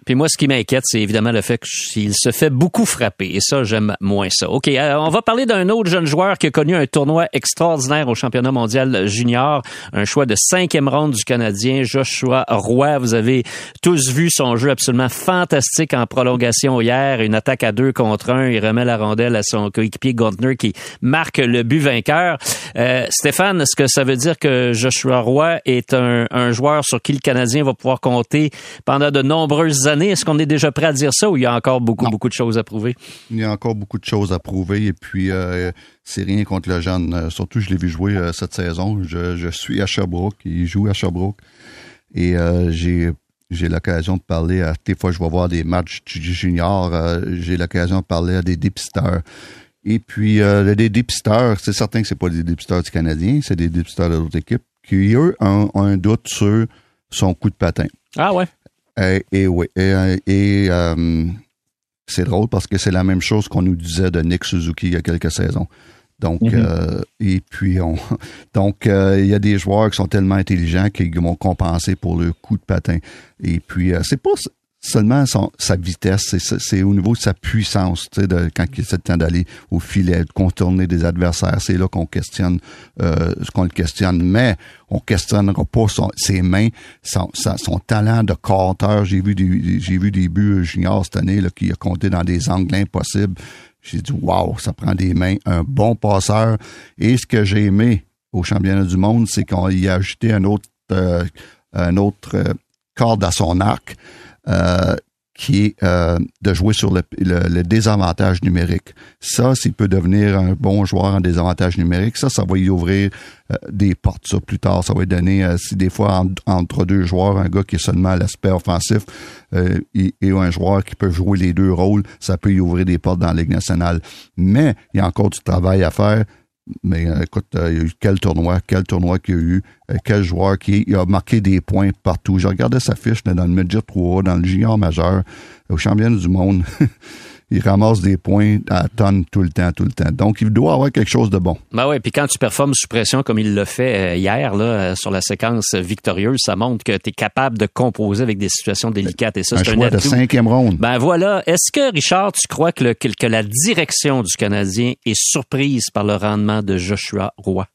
Puis moi, ce qui m'inquiète, c'est évidemment le fait qu'il se fait beaucoup frapper. Et ça, j'aime moins ça. OK, euh, on va parler d'un autre jeune joueur qui a connu un tournoi extraordinaire au championnat mondial junior. Un choix de cinquième ronde du Canadien, Joshua Roy. Vous avez tous vu son jeu absolument fantastique en prolongation hier. Une attaque à deux contre un. Il remet la rondelle à son coéquipier Gontner qui marque le but vainqueur. Euh, Stéphane, est-ce que ça veut dire que Joshua Roy est un, un joueur sur qui le Canadien va pouvoir compter pendant de nombreuses années. Est-ce qu'on est déjà prêt à dire ça ou il y a encore beaucoup, beaucoup de choses à prouver? Il y a encore beaucoup de choses à prouver et puis euh, c'est rien contre le jeune. Euh, surtout, je l'ai vu jouer euh, cette saison. Je, suis à Sherbrooke, il joue à Sherbrooke et j'ai j'ai l'occasion de parler à des fois je vais voir des matchs juniors, j'ai l'occasion de parler à des dépisteurs. Et puis les dépisteurs, c'est certain que c'est pas des dépisteurs du Canadien, c'est des dépisteurs de d'autres équipes qui eux ont un doute sur son coup de patin. Ah ouais? Et, oui. Et, euh, c'est drôle parce que c'est la même chose qu'on nous disait de Nick Suzuki il y a quelques saisons. Donc, mm-hmm. euh, et puis, on, donc, euh, il y a des joueurs qui sont tellement intelligents qu'ils vont compenser pour le coup de patin. Et puis, c'est pas, seulement sa vitesse, c'est au niveau de sa puissance, de, quand il essaie le temps d'aller au filet, de contourner des adversaires, c'est là qu'on questionne euh, qu'on le questionne, mais on questionnera pas ses mains, son, son, talent de compteur. J'ai vu des j'ai vu des buts juniors cette année qui a compté dans des angles impossibles. J'ai dit wow, ça prend des mains, un bon passeur. Et ce que j'ai aimé au championnat du monde, c'est qu'on y a ajouté un autre euh, un autre euh, corde à son arc. Euh, qui est euh, de jouer sur le, le, désavantage numérique. Ça, s'il peut devenir un bon joueur en désavantage numérique, ça, ça va y ouvrir euh, des portes. Ça, plus tard, ça va donner, si des fois, entre deux joueurs, un gars qui est seulement à l'aspect offensif et, un joueur qui peut jouer les deux rôles, ça peut y ouvrir des portes dans la Ligue nationale. Mais il y a encore du travail à faire. Mais euh, écoute, euh, il y a eu quel tournoi, quel tournoi qu'il y a eu, euh, quel joueur qui a marqué des points partout. Je regardais sa fiche dans le Midget 3, dans le junior majeur, au championnat du monde. il ramasse des points à tonnes tout le temps, tout le temps. Donc, il doit avoir quelque chose de bon. Ben ouais, puis quand tu performes sous pression comme il l'a fait euh, hier, là, euh, sur la séquence victorieuse, ça montre que tu es capable de composer avec des situations délicates. Et ça, c'est un choix de cinquième ronde. Ben voilà. Est-ce que, Richard, tu crois que, le, que la direction du Canadien est surprise par le rendement de Joshua Roy?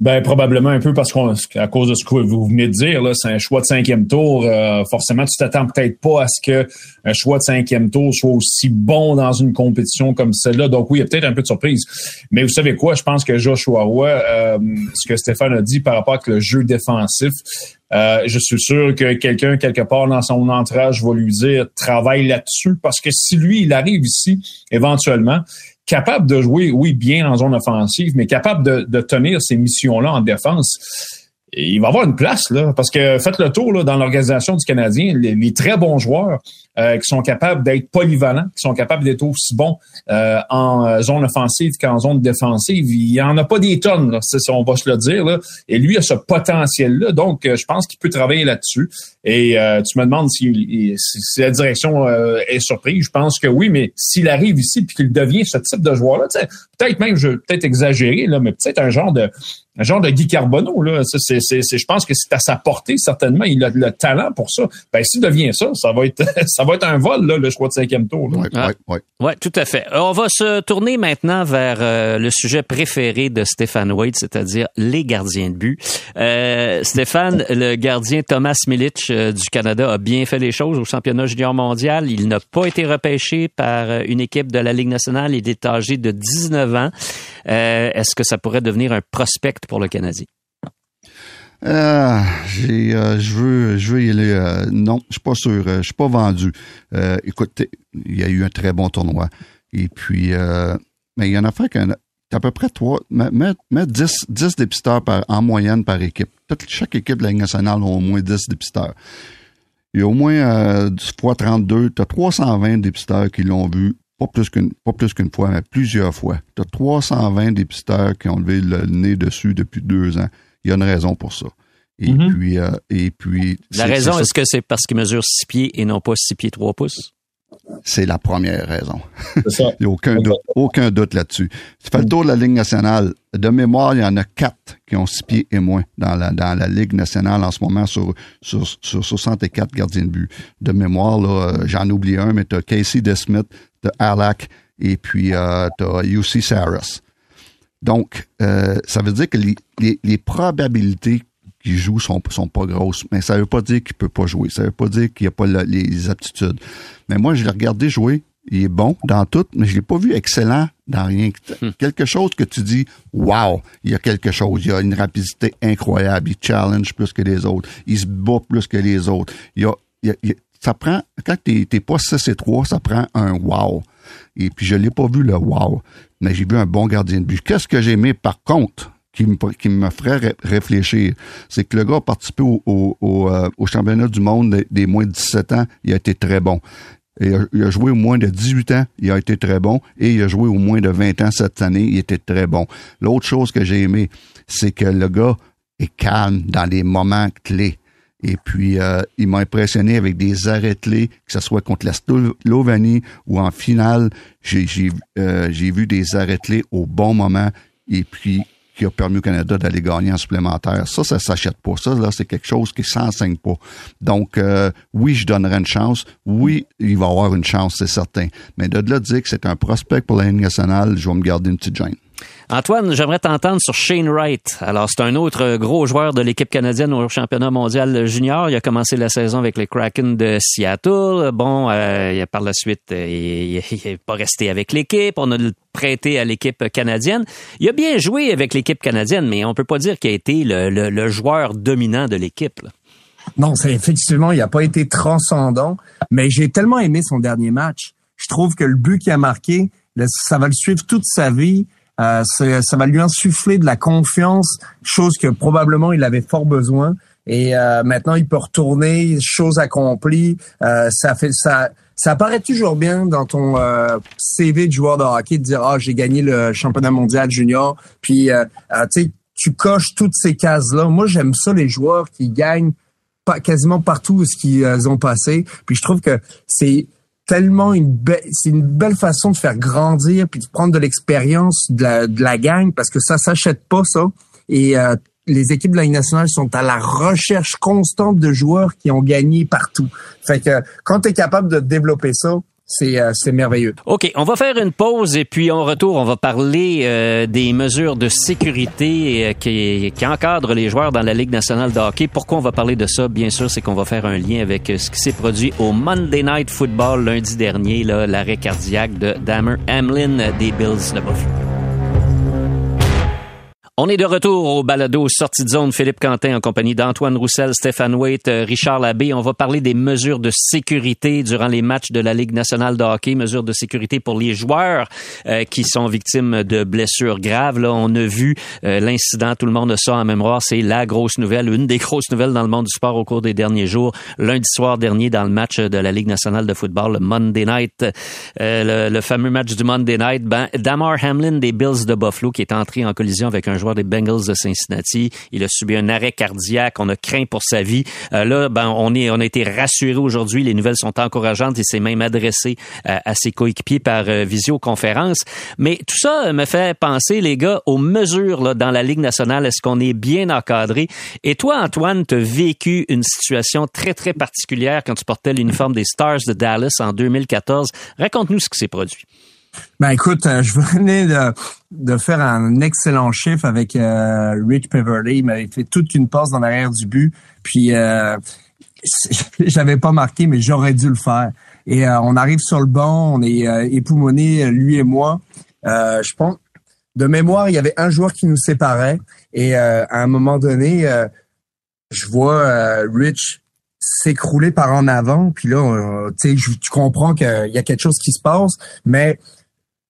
Ben probablement un peu parce qu'on à cause de ce que vous venez de dire là, c'est un choix de cinquième tour. Euh, forcément, tu t'attends peut-être pas à ce que un choix de cinquième tour soit aussi bon dans une compétition comme celle-là. Donc oui, il y a peut-être un peu de surprise. Mais vous savez quoi, je pense que Joshua Roy, euh, ce que Stéphane a dit par rapport avec le jeu défensif, euh, je suis sûr que quelqu'un quelque part dans son entourage va lui dire travaille là-dessus parce que si lui il arrive ici éventuellement capable de jouer, oui, bien en zone offensive, mais capable de, tenir ces missions-là en défense. Il va avoir une place, là, parce que faites le tour là, dans l'organisation du Canadien, les, très bons joueurs euh, qui sont capables d'être polyvalents, qui sont capables d'être aussi bons euh, en euh, zone offensive qu'en zone défensive, il n'y en a pas des tonnes, là, on va se le dire. Là. Et lui a ce potentiel-là, donc je pense qu'il peut travailler là-dessus. Et tu me demandes si, si la direction est surprise. Je pense que oui, mais s'il arrive ici puis qu'il devient ce type de joueur-là, peut-être même, je vais peut-être exagérer, là, mais peut-être un genre de un genre de Guy Carbonneau, là. c'est, je pense que c'est à sa portée, certainement. Il a le talent pour ça. Ben, s'il devient ça, ça va être, ça va va être un vol, là, le choix de cinquième tour. Oui, Ah. Ouais, tout à fait. Euh, On va se tourner maintenant vers euh, le sujet préféré de Stéphane Waite, c'est-à-dire les gardiens de but. Euh, Stéphane, le gardien Thomas Milic euh, du Canada a bien fait les choses au championnat junior mondial. Il n'a pas été repêché par une équipe de la Ligue nationale. Il est âgé de 19 ans. Euh, Est-ce que ça pourrait devenir un prospect pour le Canadien? Euh, j'ai, euh, je veux, je veux y aller. euh, non, je suis pas sûr. euh, je suis pas vendu. Écoute, il y a eu un très bon tournoi. Et puis, mais il y en a fait qu'un, à peu près trois, mets, mets 10, 10 dépisteurs en moyenne par équipe. Chaque équipe de la Ligue nationale a au moins 10 dépisteurs. Il y a au moins euh, 10 fois 32, tu as 320 dépisteurs qui l'ont vu, pas plus qu'une pas plus qu'une fois, mais plusieurs fois. Tu as 320 dépisteurs qui ont levé le nez dessus depuis deux ans. Il y a une raison pour ça. Et Mhm. puis, euh, et puis. La raison, est-ce que c'est parce qu'il mesure 6 pieds et non pas 6 pieds 3 pouces? C'est la première raison. Ça. Il n'y a aucun doute, aucun doute là-dessus. Tu fais le tour de la Ligue nationale. De mémoire, il y en a quatre qui ont six pieds et moins dans la, dans la Ligue nationale en ce moment sur, sur, sur 64 gardiens de but. De mémoire, là, euh, j'en oublie un, mais tu as Casey DeSmith, tu as Alak et puis euh, tu as UC Saras. Donc, euh, ça veut dire que les, les, les probabilités qu'il joue sont, sont pas grosses, mais ça veut pas dire qu'il peut pas jouer. Ça veut pas dire qu'il n'y a pas la- les aptitudes. Mais moi, je l'ai regardé jouer. Il est bon dans tout, mais je l'ai pas vu excellent dans rien. Quelque chose que tu dis, wow, il y a quelque chose. Il y a une rapidité incroyable. Il challenge plus que les autres. Il se bat plus que les autres. Il y a, il y a- il y a- ça prend, quand t'es, t'es pas 6 et 3, ça prend un wow. Et puis, je l'ai pas vu le wow, mais j'ai vu un bon gardien de but. Qu'est-ce que j'ai aimé, par contre, qui me, ferait ré- réfléchir, c'est que le gars a participé au, au, euh, championnat du monde des, moins de 17 ans, il a été très bon. Et il a, il a joué au moins de 18 ans, il a été très bon. Et il a joué au moins de 20 ans cette année, il était très bon. L'autre chose que j'ai aimé, c'est que le gars est calme dans les moments clés. Et puis, euh, il m'a impressionné avec des arrêts clés, que ce soit contre la Slovanie ou en finale. J'ai euh, vu des arrêts clés au bon moment et puis qui a permis au Canada d'aller gagner en supplémentaire. Ça, ça s'achète pas. Ça, là, c'est quelque chose qui s'enseigne pas. Donc, euh, oui, je donnerai une chance. Oui, il va avoir une chance, c'est certain. Mais de là dire que c'est un prospect pour la Ligue nationale, je vais me garder une petite gêne. Antoine, j'aimerais t'entendre sur Shane Wright. Alors, c'est un autre gros joueur de l'équipe canadienne au championnat mondial junior. Il a commencé la saison avec les Kraken de Seattle. Bon, euh, par la suite, euh, il n'est pas resté avec l'équipe. On a le prêté à l'équipe canadienne. Il a bien joué avec l'équipe canadienne, mais on peut pas dire qu'il a été le, joueur dominant de l'équipe. Non, c'est effectivement, il n'a pas été transcendant, mais j'ai tellement aimé son dernier match. Je trouve que le but qu'il a marqué, ça va le suivre toute sa vie. Euh, ça va lui insuffler de la confiance, chose que probablement il avait fort besoin. Et euh, maintenant, il peut retourner, chose accomplie. Euh, ça fait ça. Ça paraît toujours bien dans ton euh, CV de joueur de hockey de dire ah j'ai gagné le championnat mondial junior. Puis euh, euh, tu sais tu coches toutes ces cases là. Moi j'aime ça les joueurs qui gagnent pas, quasiment partout où ce qu'ils ont passé. Puis je trouve que c'est tellement une belle, c'est une belle façon de faire grandir puis de prendre de l'expérience de la, de gang parce que ça s'achète pas ça. Et euh, les équipes de la Ligue nationale sont à la recherche constante de joueurs qui ont gagné partout. Fait que quand tu es capable de développer ça, c'est euh, merveilleux. OK, on va faire une pause et puis on retourne, on va parler euh, des mesures de sécurité euh, qui, qui encadrent les joueurs dans la Ligue nationale de hockey. Pourquoi on va parler de ça? Bien sûr, c'est qu'on va faire un lien avec euh, ce qui s'est produit au Monday Night Football lundi dernier, l'arrêt cardiaque de Damer Hamlin des Bills de Buffalo. On est de retour au balado Sortie de zone Philippe Quentin en compagnie d'Antoine Roussel, Stéphane Waite, euh, Richard Labbé. On va parler des mesures de sécurité durant les matchs de la Ligue nationale de hockey, mesures de sécurité pour les joueurs euh, qui sont victimes de blessures graves. Là, on a vu euh, l'incident, tout le monde a ça en mémoire, c'est la grosse nouvelle, une des grosses nouvelles dans le monde du sport au cours des derniers jours. Lundi soir dernier dans le match de la Ligue nationale de football, le Monday Night, euh, le, le fameux match du Monday Night, ben, Damar Hamlin des Bills de Buffalo qui est entré en collision avec un joueur des Bengals de Cincinnati. Il a subi un arrêt cardiaque. On a craint pour sa vie. Euh, là, ben, on est, on a été rassurés aujourd'hui. Les nouvelles sont encourageantes. Il s'est même adressé à ses coéquipiers par euh, visioconférence. Mais tout ça me fait penser, les gars, aux mesures là, dans la Ligue nationale. Est-ce qu'on est bien encadré? Et toi, Antoine, tu as vécu une situation très, très particulière quand tu portais l'uniforme des Stars de Dallas en 2014. Raconte-nous ce qui s'est produit. Ben écoute, euh, je venais de, de faire un excellent chiffre avec euh, Rich Peverly. Il m'avait fait toute une passe dans l'arrière du but. Puis euh, j'avais pas marqué, mais j'aurais dû le faire. Et on arrive sur le banc, on est époumoné, lui et moi. je pense, de mémoire, il y avait un joueur qui nous séparait. Et à un moment donné, je vois Rich s'écrouler par en avant. Puis là, tu comprends qu'il y a quelque chose qui se passe, mais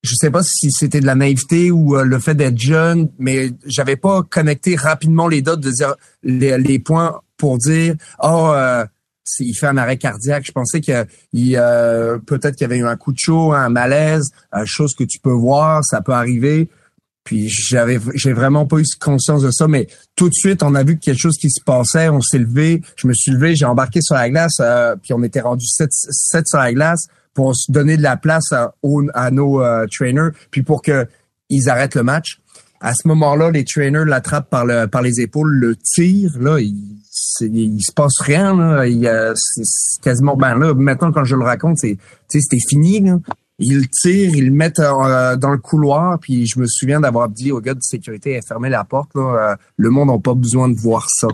je sais pas si c'était de la naïveté ou euh, le fait d'être jeune, mais j'avais pas connecté rapidement les dots de dire les, points pour dire oh euh, il fait un arrêt cardiaque. Je pensais que il euh, peut-être qu'il y avait eu un coup de chaud, un malaise, chose que tu peux voir, ça peut arriver. Puis j'avais j'ai vraiment pas eu conscience de ça, mais tout de suite on a vu quelque chose qui se passait, on s'est levé, je me suis levé, j'ai embarqué sur la glace, puis on était rendu 7, 7 sur la glace pour se donner de la place à, à nos euh, trainers, puis pour que ils arrêtent le match. À ce moment-là, les trainers l'attrapent par le par les épaules, le tirent. Là, il, il se passe rien. Là, il, c'est quasiment ben là. Maintenant, quand je le raconte, c'est c'était fini. Là. Ils tirent, ils le mettent euh, dans le couloir, puis je me souviens d'avoir dit au gars de sécurité, fermez la porte. Là, euh, le monde n'a pas besoin de voir ça.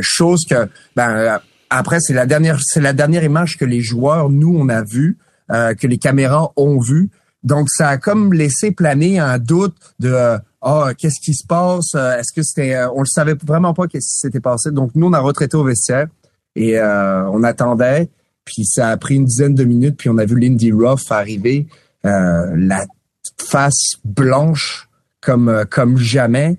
chose que ben après, c'est la dernière, c'est la dernière image que les joueurs, nous, on a vu, euh, que les caméras ont vu. Donc, ça a comme laissé planer un doute de euh, ah qu'est-ce qui se passe? Euh, Est-ce que c'était On le savait vraiment pas qu'est-ce qui s'était passé. Donc, nous, on a retraité au vestiaire et on attendait. Puis ça a pris une dizaine de minutes. Puis on a vu Lindy Ruff arriver, la face blanche comme comme jamais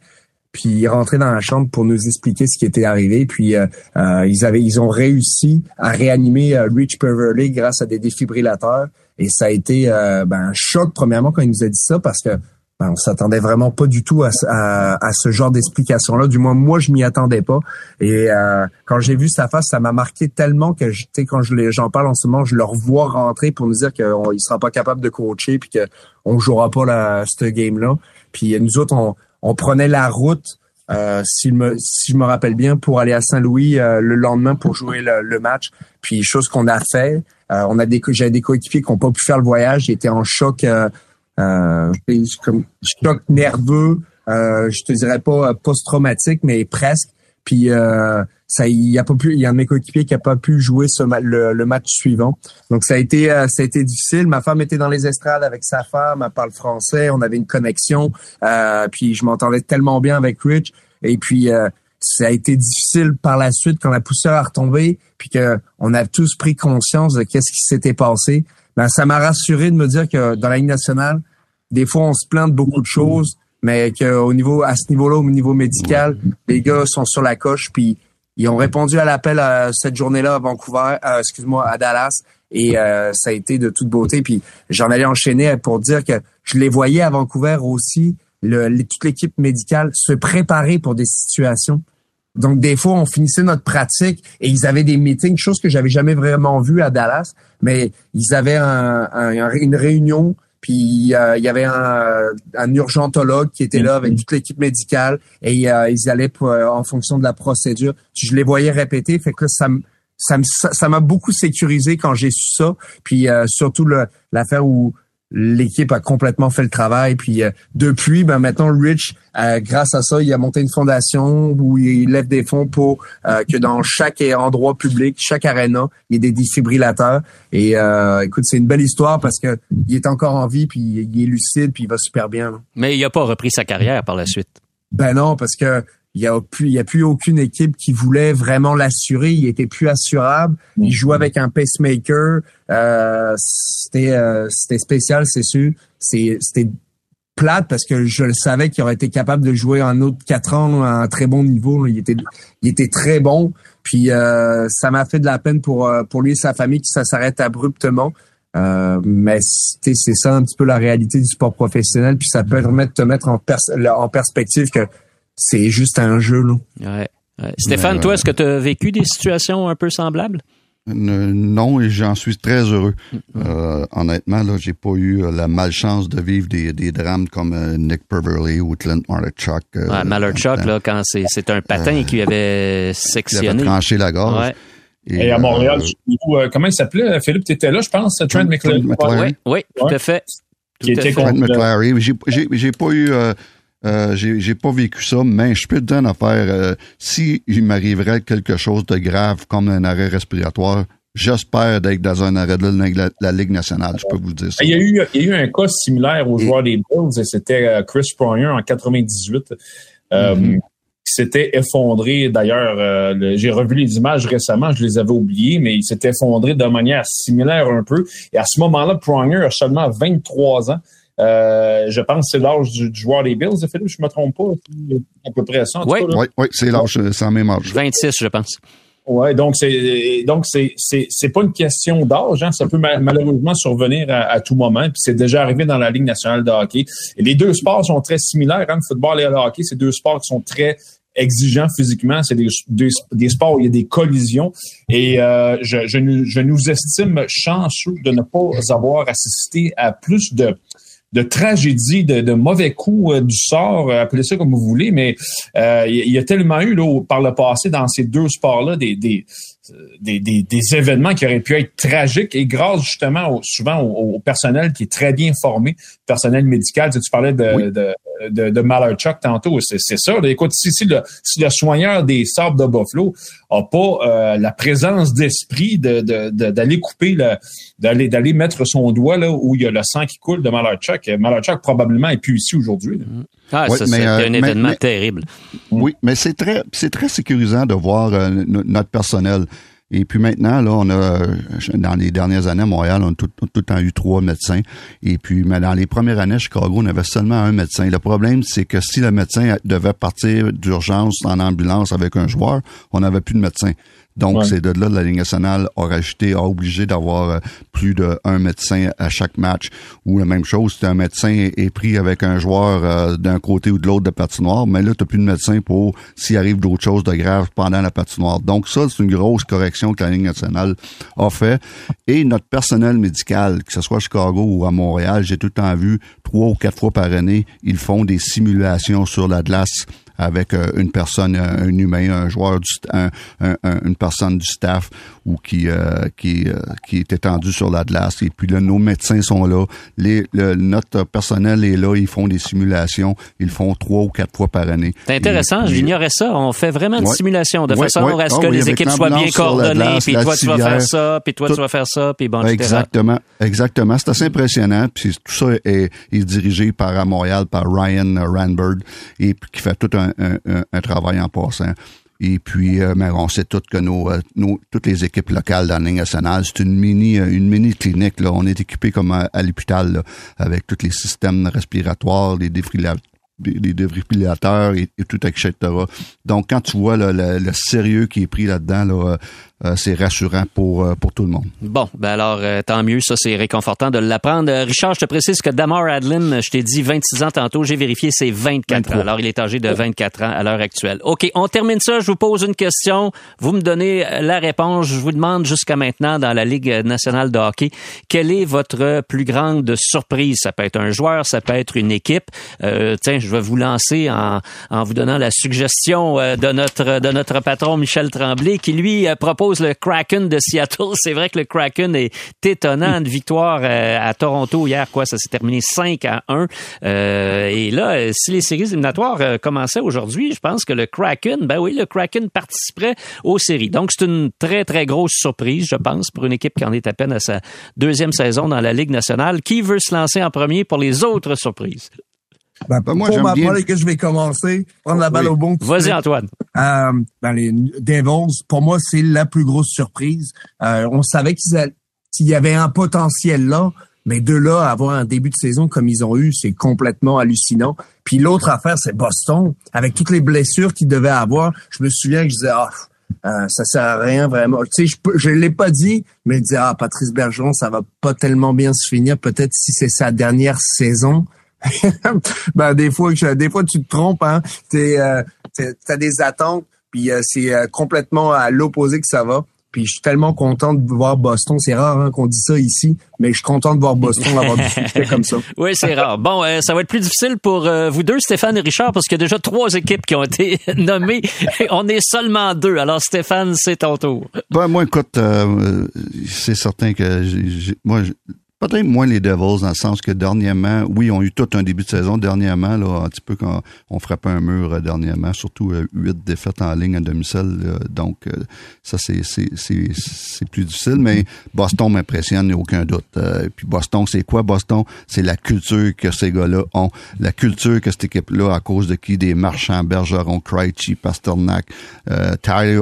puis ils rentraient dans la chambre pour nous expliquer ce qui était arrivé. Puis euh, euh, ils avaient, ils ont réussi à réanimer euh, Rich Peverly grâce à des défibrillateurs. Et ça a été ben, un choc premièrement quand il nous a dit ça parce que ben, on s'attendait vraiment pas du tout à, à, ce genre d'explication-là. Du moins, moi, je m'y attendais pas. Et quand j'ai vu sa face, ça m'a marqué tellement que, tu sais, quand j'en parle en ce moment, je le revois rentrer pour nous dire qu'il sera pas capable de coacher puis qu'on jouera pas la, ce game-là. Puis nous autres, on, on prenait la route, euh, si, me, si je me rappelle bien, pour aller à Saint-Louis euh, le lendemain pour jouer le, match. Puis chose qu'on a fait, euh, on a des j'avais des coéquipiers qui n'ont pas pu faire le voyage, ils étaient en choc, euh, comme choc nerveux. je te dirais pas post-traumatique, mais presque. Puis ça il y a pas pu il y a un de mes coéquipiers qui a pas pu jouer ce le, match suivant. Donc ça a été euh, ça a été difficile. Ma femme était dans les estrades avec sa femme elle parle français on avait une connexion euh, puis je m'entendais tellement bien avec Rich. Et puis euh, ça a été difficile par la suite quand la poussière a retombé puis que on a tous pris conscience de qu'est-ce qui s'était passé. Ben ça m'a rassuré de me dire que dans la Ligue nationale des fois on se plaint de beaucoup de choses mais qu'au niveau à ce niveau-là au niveau médical les gars sont sur la coche puis ils ont répondu à l'appel à cette journée-là à Vancouver, euh, excuse-moi, à Dallas, et euh, ça a été de toute beauté. Puis j'en allais enchaîner pour dire que je les voyais à Vancouver aussi, le, toute l'équipe médicale se préparer pour des situations. Donc des fois, on finissait notre pratique et ils avaient des meetings, chose que j'avais jamais vraiment vu à Dallas, mais ils avaient un, une réunion puis euh, il y avait un, un, urgentologue qui était là avec toute l'équipe médicale et euh, ils allaient euh, en fonction de la procédure. Je les voyais répéter, fait que ça ça ça m'a beaucoup sécurisé quand j'ai su ça. Puis surtout l'affaire où l'équipe a complètement fait le travail. Puis euh, depuis, ben maintenant, Rich, euh, grâce à ça, il a monté une fondation où il lève des fonds pour euh, que dans chaque endroit public, chaque arena, il y ait des défibrillateurs. Et écoute, c'est une belle histoire parce que il est encore en vie, puis il est lucide, puis il va super bien. Mais il n'a pas repris sa carrière par la suite. Ben non, parce que il y a plus il y a plus aucune équipe qui voulait vraiment l'assurer. Il était plus assurable. Il jouait avec un pacemaker. Euh, c'était euh, c'était spécial c'est sûr. C'est c'était plate parce que je le savais qu'il aurait été capable de jouer un autre quatre ans à un très bon niveau il était il était très bon. Puis euh, ça m'a fait de la peine pour pour lui et sa famille que ça s'arrête abruptement. Euh, mais c'est ça un petit peu la réalité du sport professionnel, puis ça permet de te mettre en, en perspective que c'est juste un jeu. Là. Ouais. Stéphane, toi, est-ce que tu as vécu des situations un peu semblables? non, et j'en suis très heureux. Euh, honnêtement, là, j'ai pas eu euh, la malchance de vivre des, des drames comme euh, Nick Perverley ou Clint Martichuk. Euh, ouais, Malerchuk, là, quand c'est, c'est un patin qui avait sectionné. Qui avait tranché la gorge. Ouais. Et, à Montréal, comment il s'appelait? Philippe, tu étais là, je pense, Trent McClary. Oui, oui, tout à fait. Qui était Trent McClary. J'ai, j'ai, j'ai pas eu... Euh, j'ai pas vécu ça, mais je peux te dire une affaire. Euh, si il m'arriverait quelque chose de grave comme un arrêt respiratoire, j'espère d'être dans un arrêt de la, la, Ligue nationale, je peux vous dire ça. Il y a eu, il y a eu un cas similaire aux joueurs des Bills, et c'était euh, Chris Pronger en 98. Euh, mm-hmm. qui s'était effondré. D'ailleurs, j'ai revu les images récemment, je les avais oubliées, mais il s'était effondré de manière similaire un peu. Et à ce moment-là, Pronger a seulement 23 ans. Euh, je pense que c'est l'âge du, joueur des Bills, Philippe, je me trompe pas, à peu près ça. oui, oui, oui, c'est l'âge, c'est en même âge. 26, je pense. Ouais, donc c'est donc c'est c'est c'est pas une question d'âge, hein, ça peut malheureusement survenir à, tout moment. Puis c'est déjà arrivé dans la Ligue nationale de hockey. Et les deux sports sont très similaires, hein, le football et le hockey, c'est deux sports qui sont très exigeants physiquement. C'est des, des, sports où il y a des collisions. Et euh, je, je, nous, je nous estime chanceux de ne pas avoir assisté à plus de de tragédie, de, de mauvais coups euh, du sort, euh, appelez ça comme vous voulez, mais euh, il y, a tellement eu là, par le passé dans ces deux sports-là des, des, des, des, événements qui auraient pu être tragiques et grâce justement souvent au, personnel qui est très bien formé, personnel médical. Tu, parlais de, de, de, de Malarchuk tantôt, c'est, c'est ça. Écoute, si, si, le, si le soigneur des sables de Buffalo a pas euh, la présence d'esprit de, de, d'aller couper, le, d'aller, d'aller mettre son doigt là où il y a le sang qui coule de Malarchuk, Malarchuk probablement est plus ici aujourd'hui. Ah, ça, c'est un événement terrible. Oui, mais c'est très, c'est très sécurisant de voir euh, notre personnel. Et puis maintenant, là, on a, dans les dernières années à Montréal, on a tout, le temps eu trois médecins. Et puis, mais dans les premières années Chicago, on avait seulement un médecin. Le problème, c'est que si le médecin devait partir d'urgence en ambulance avec un joueur, on n'avait plus de médecin. Donc, c'est de là de la Ligue nationale a rajouté, a obligé d'avoir euh, plus d'un médecin à chaque match. Ou la même chose, si un médecin est pris avec un joueur euh, d'un côté ou de l'autre de patinoire, mais là, tu n'as plus de médecin pour s'il arrive d'autres choses de grave pendant la patinoire. Donc, ça, c'est une grosse correction que la Ligue nationale a fait. Et notre personnel médical, que ce soit à Chicago ou à Montréal, j'ai tout le temps vu, trois ou quatre fois par année, ils font des simulations sur la glace avec euh, une personne, un humain, un joueur, du, un, une personne du staff ou qui euh, qui euh, qui est étendu sur la glace. Et puis là, nos médecins sont là, les, le, notre personnel est là, ils font des simulations, ils font trois ou quatre fois par année. C'est intéressant, j'ignorais ça. On fait vraiment des simulations de façon à ce ah que les équipes soient bien coordonnées. Puis toi, tu vas faire ça, puis toi, tu vas faire ça, puis bon, Exactement, exactement. C'est assez impressionnant. Puis tout ça est, est dirigé par à Montréal par Ryan Ranbird et qui fait tout un un, travail en passant. Et puis, euh, on sait toutes que euh, nos, toutes les équipes locales dans la nationale, c'est une mini, euh, une mini clinique. Là. On est équipé comme à, l'hôpital, avec tous les systèmes respiratoires, les les défibrillateurs et, tout, etc. Donc, quand tu vois le, sérieux qui est pris là-dedans, là, euh, c'est rassurant pour euh, pour tout le monde. Bon, ben alors euh, tant mieux, ça c'est réconfortant de l'apprendre. Richard, je te précise que Damar Adlin, je t'ai dit 26 ans tantôt, j'ai vérifié, c'est 24 ans. Alors il est âgé de 24 ans à l'heure actuelle. OK, on termine ça, je vous pose une question, vous me donnez la réponse, je vous demande jusqu'à maintenant dans la Ligue nationale de hockey, quelle est votre plus grande surprise? Ça peut être un joueur, ça peut être une équipe. tiens, je vais vous lancer en en vous donnant la suggestion de notre de notre patron Michel Tremblay qui lui propose le Kraken de Seattle. C'est vrai que le Kraken est étonnant. Une victoire euh, à Toronto hier, quoi, ça s'est terminé 5 à 1. Euh, et là, si les séries éliminatoires euh, commençaient aujourd'hui, je pense que le Kraken, ben oui, le Kraken participerait aux séries. Donc, c'est une très, très grosse surprise, je pense, pour une équipe qui en est à peine à sa deuxième saison dans la Ligue nationale. Qui veut se lancer en premier pour les autres surprises? Ben, pour moi, ma part, que je vais commencer, prendre la balle au bon. Vas-y, Antoine. Euh, ben, les Devils, pour moi, c'est la plus grosse surprise. Euh, on savait qu'il y avait un potentiel là, mais de là à avoir un début de saison comme ils ont eu, c'est complètement hallucinant. Puis l'autre affaire, c'est Boston. Avec toutes les blessures qu'ils devaient avoir, je me souviens que je disais, ah, Euh, ça sert à rien vraiment. Tu sais, je, je l'ai pas dit, mais dire ah Patrice Bergeron, ça va pas tellement bien se finir. Peut-être si c'est sa dernière saison. Ben des fois, des fois tu te trompes. Hein. T'es, euh, t'as des attentes, puis euh, c'est euh, complètement à l'opposé que ça va. Puis je suis tellement content de voir Boston. C'est rare hein, qu'on dise ça ici, mais je suis content de voir Boston avoir du succès comme ça. Oui, c'est rare. Bon, euh, ça va être plus difficile pour euh, vous deux, Stéphane et Richard, parce qu'il y a déjà trois équipes qui ont été nommées. On est seulement deux. Alors, Stéphane, c'est ton tour. Ben, moi, écoute, euh, c'est certain que moi, Peut-être moins les Devils, dans le sens que dernièrement, oui, on a eu tout un début de saison. Dernièrement, là, un petit peu quand on frappait un mur euh, dernièrement, surtout euh, huit défaites en ligne à domicile. donc, euh, ça, c'est, c'est, plus difficile. Mais Boston m'impressionne, aucun doute. puis Boston, c'est quoi Boston? C'est la culture que ces gars-là ont. La culture que cette équipe-là, à cause de qui? Des marchands, Bergeron, Krejci, Pasternak, Tyler,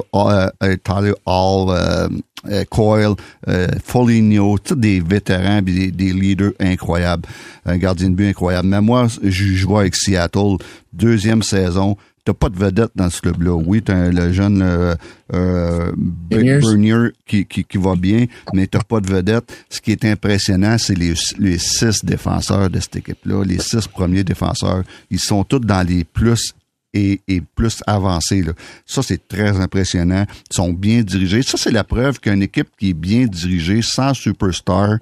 Tyler Hall, euh, Coyle, euh, Foligno, tous des vétérans des, des, leaders incroyables, un gardien de but incroyable. Mais moi, je, vois avec Seattle, deuxième saison, t'as pas de vedette dans ce club-là. Oui, t'as le jeune euh, euh Bernier qui, qui, qui, va bien, mais t'as pas de vedette. Ce qui est impressionnant, c'est les, les six défenseurs de cette équipe-là. Les six premiers défenseurs, ils sont tous dans les plus et, plus avancé. Là. Ça, c'est très impressionnant. Ils sont bien dirigés. Ça, c'est la preuve qu'une équipe qui est bien dirigée, sans superstar,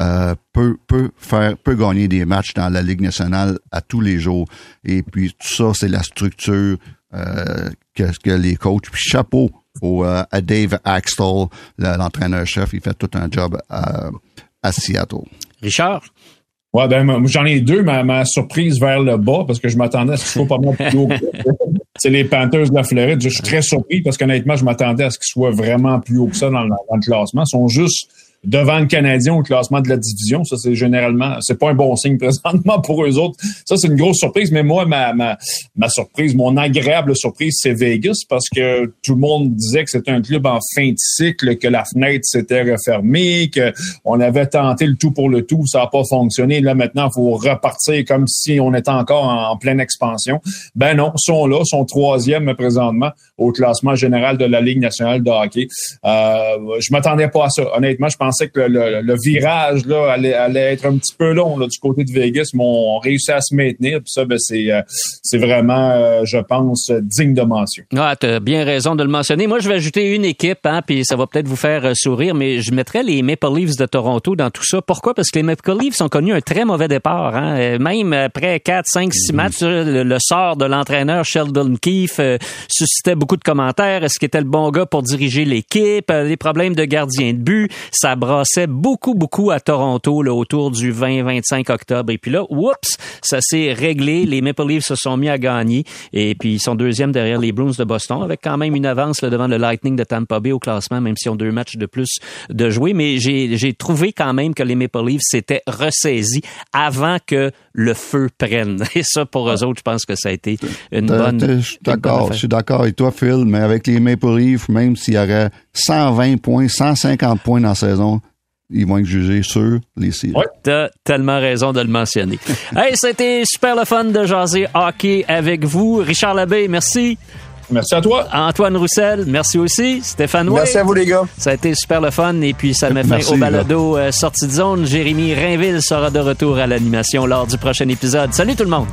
euh, peut, peut faire peut gagner des matchs dans la Ligue nationale à tous les jours. Et puis tout ça, c'est la structure euh, que, que les coachs. Puis chapeau au, euh, à Dave Axtell, l'entraîneur-chef. Il fait tout un job à, à Seattle. Richard? Ouais, ben, j'en ai deux, ma, ma surprise vers le bas, parce que je m'attendais à ce qu'il soit pas mal plus haut. C'est les Panthers de la Floride. Je suis très surpris parce qu'honnêtement, je m'attendais à ce qu'ils soient vraiment plus haut que ça dans le, dans le classement. Ils sont juste devant le Canadien au classement de la division. Ça, c'est généralement, c'est pas un bon signe présentement pour eux autres. Ça, c'est une grosse surprise. Mais moi, ma, ma, ma surprise, mon agréable surprise, c'est Vegas parce que tout le monde disait que c'était un club en fin de cycle, que la fenêtre s'était refermée, que on avait tenté le tout pour le tout, ça n'a pas fonctionné. Là, maintenant, il faut repartir comme si on était encore en, pleine expansion. Ben non, sont là, sont troisième présentement au classement général de la Ligue nationale de hockey. Euh, je m'attendais pas à ça. Honnêtement, je pense pensais que le, virage là, allait, allait, être un petit peu long là, du côté de Vegas, mais on réussit à se maintenir. Puis ça, ben, c'est, euh, c'est vraiment, euh, je pense, digne de mention. Ah, tu as bien raison de le mentionner. Moi, je vais ajouter une équipe, hein, puis ça va peut-être vous faire euh, sourire, mais je mettrais les Maple Leafs de Toronto dans tout ça. Pourquoi? Parce que les Maple Leafs ont connu un très mauvais départ. Hein. Même après 4, 5, 6 matchs, le, sort de l'entraîneur Sheldon Keefe suscitait beaucoup de commentaires. Est-ce qu'il était le bon gars pour diriger l'équipe? Les problèmes de gardien de but, ça brassait beaucoup, beaucoup à Toronto autour du 20-25 octobre. Et puis là, oups, ça s'est réglé. Les Maple Leafs se sont mis à gagner. Et puis ils sont deuxième derrière les Bruins de Boston, avec quand même une avance devant le Lightning de Tampa Bay au classement, même s'ils ont deux matchs de plus de jouer. Mais j'ai trouvé quand même que les Maple Leafs s'étaient ressaisis avant que le feu prenne. Et ça, pour eux autres, je pense que ça a été une bonne. Je suis d'accord, je suis d'accord avec toi, Phil, mais avec les Maple Leafs, même s'il y aurait 120 points, 150 points dans la saison, ils vont être jugés sur les séries. Oui, t'as tellement raison de le mentionner. hey, c'était super le fun de jaser hockey avec vous. Richard Labbé, merci. Merci à toi. Antoine Roussel, merci aussi. Stéphane Merci à vous, les gars. Ça a été super le fun. Et puis, ça met fin au balado euh, sortie de zone. Jérémy Rainville sera de retour à l'animation lors du prochain épisode. Salut tout le monde.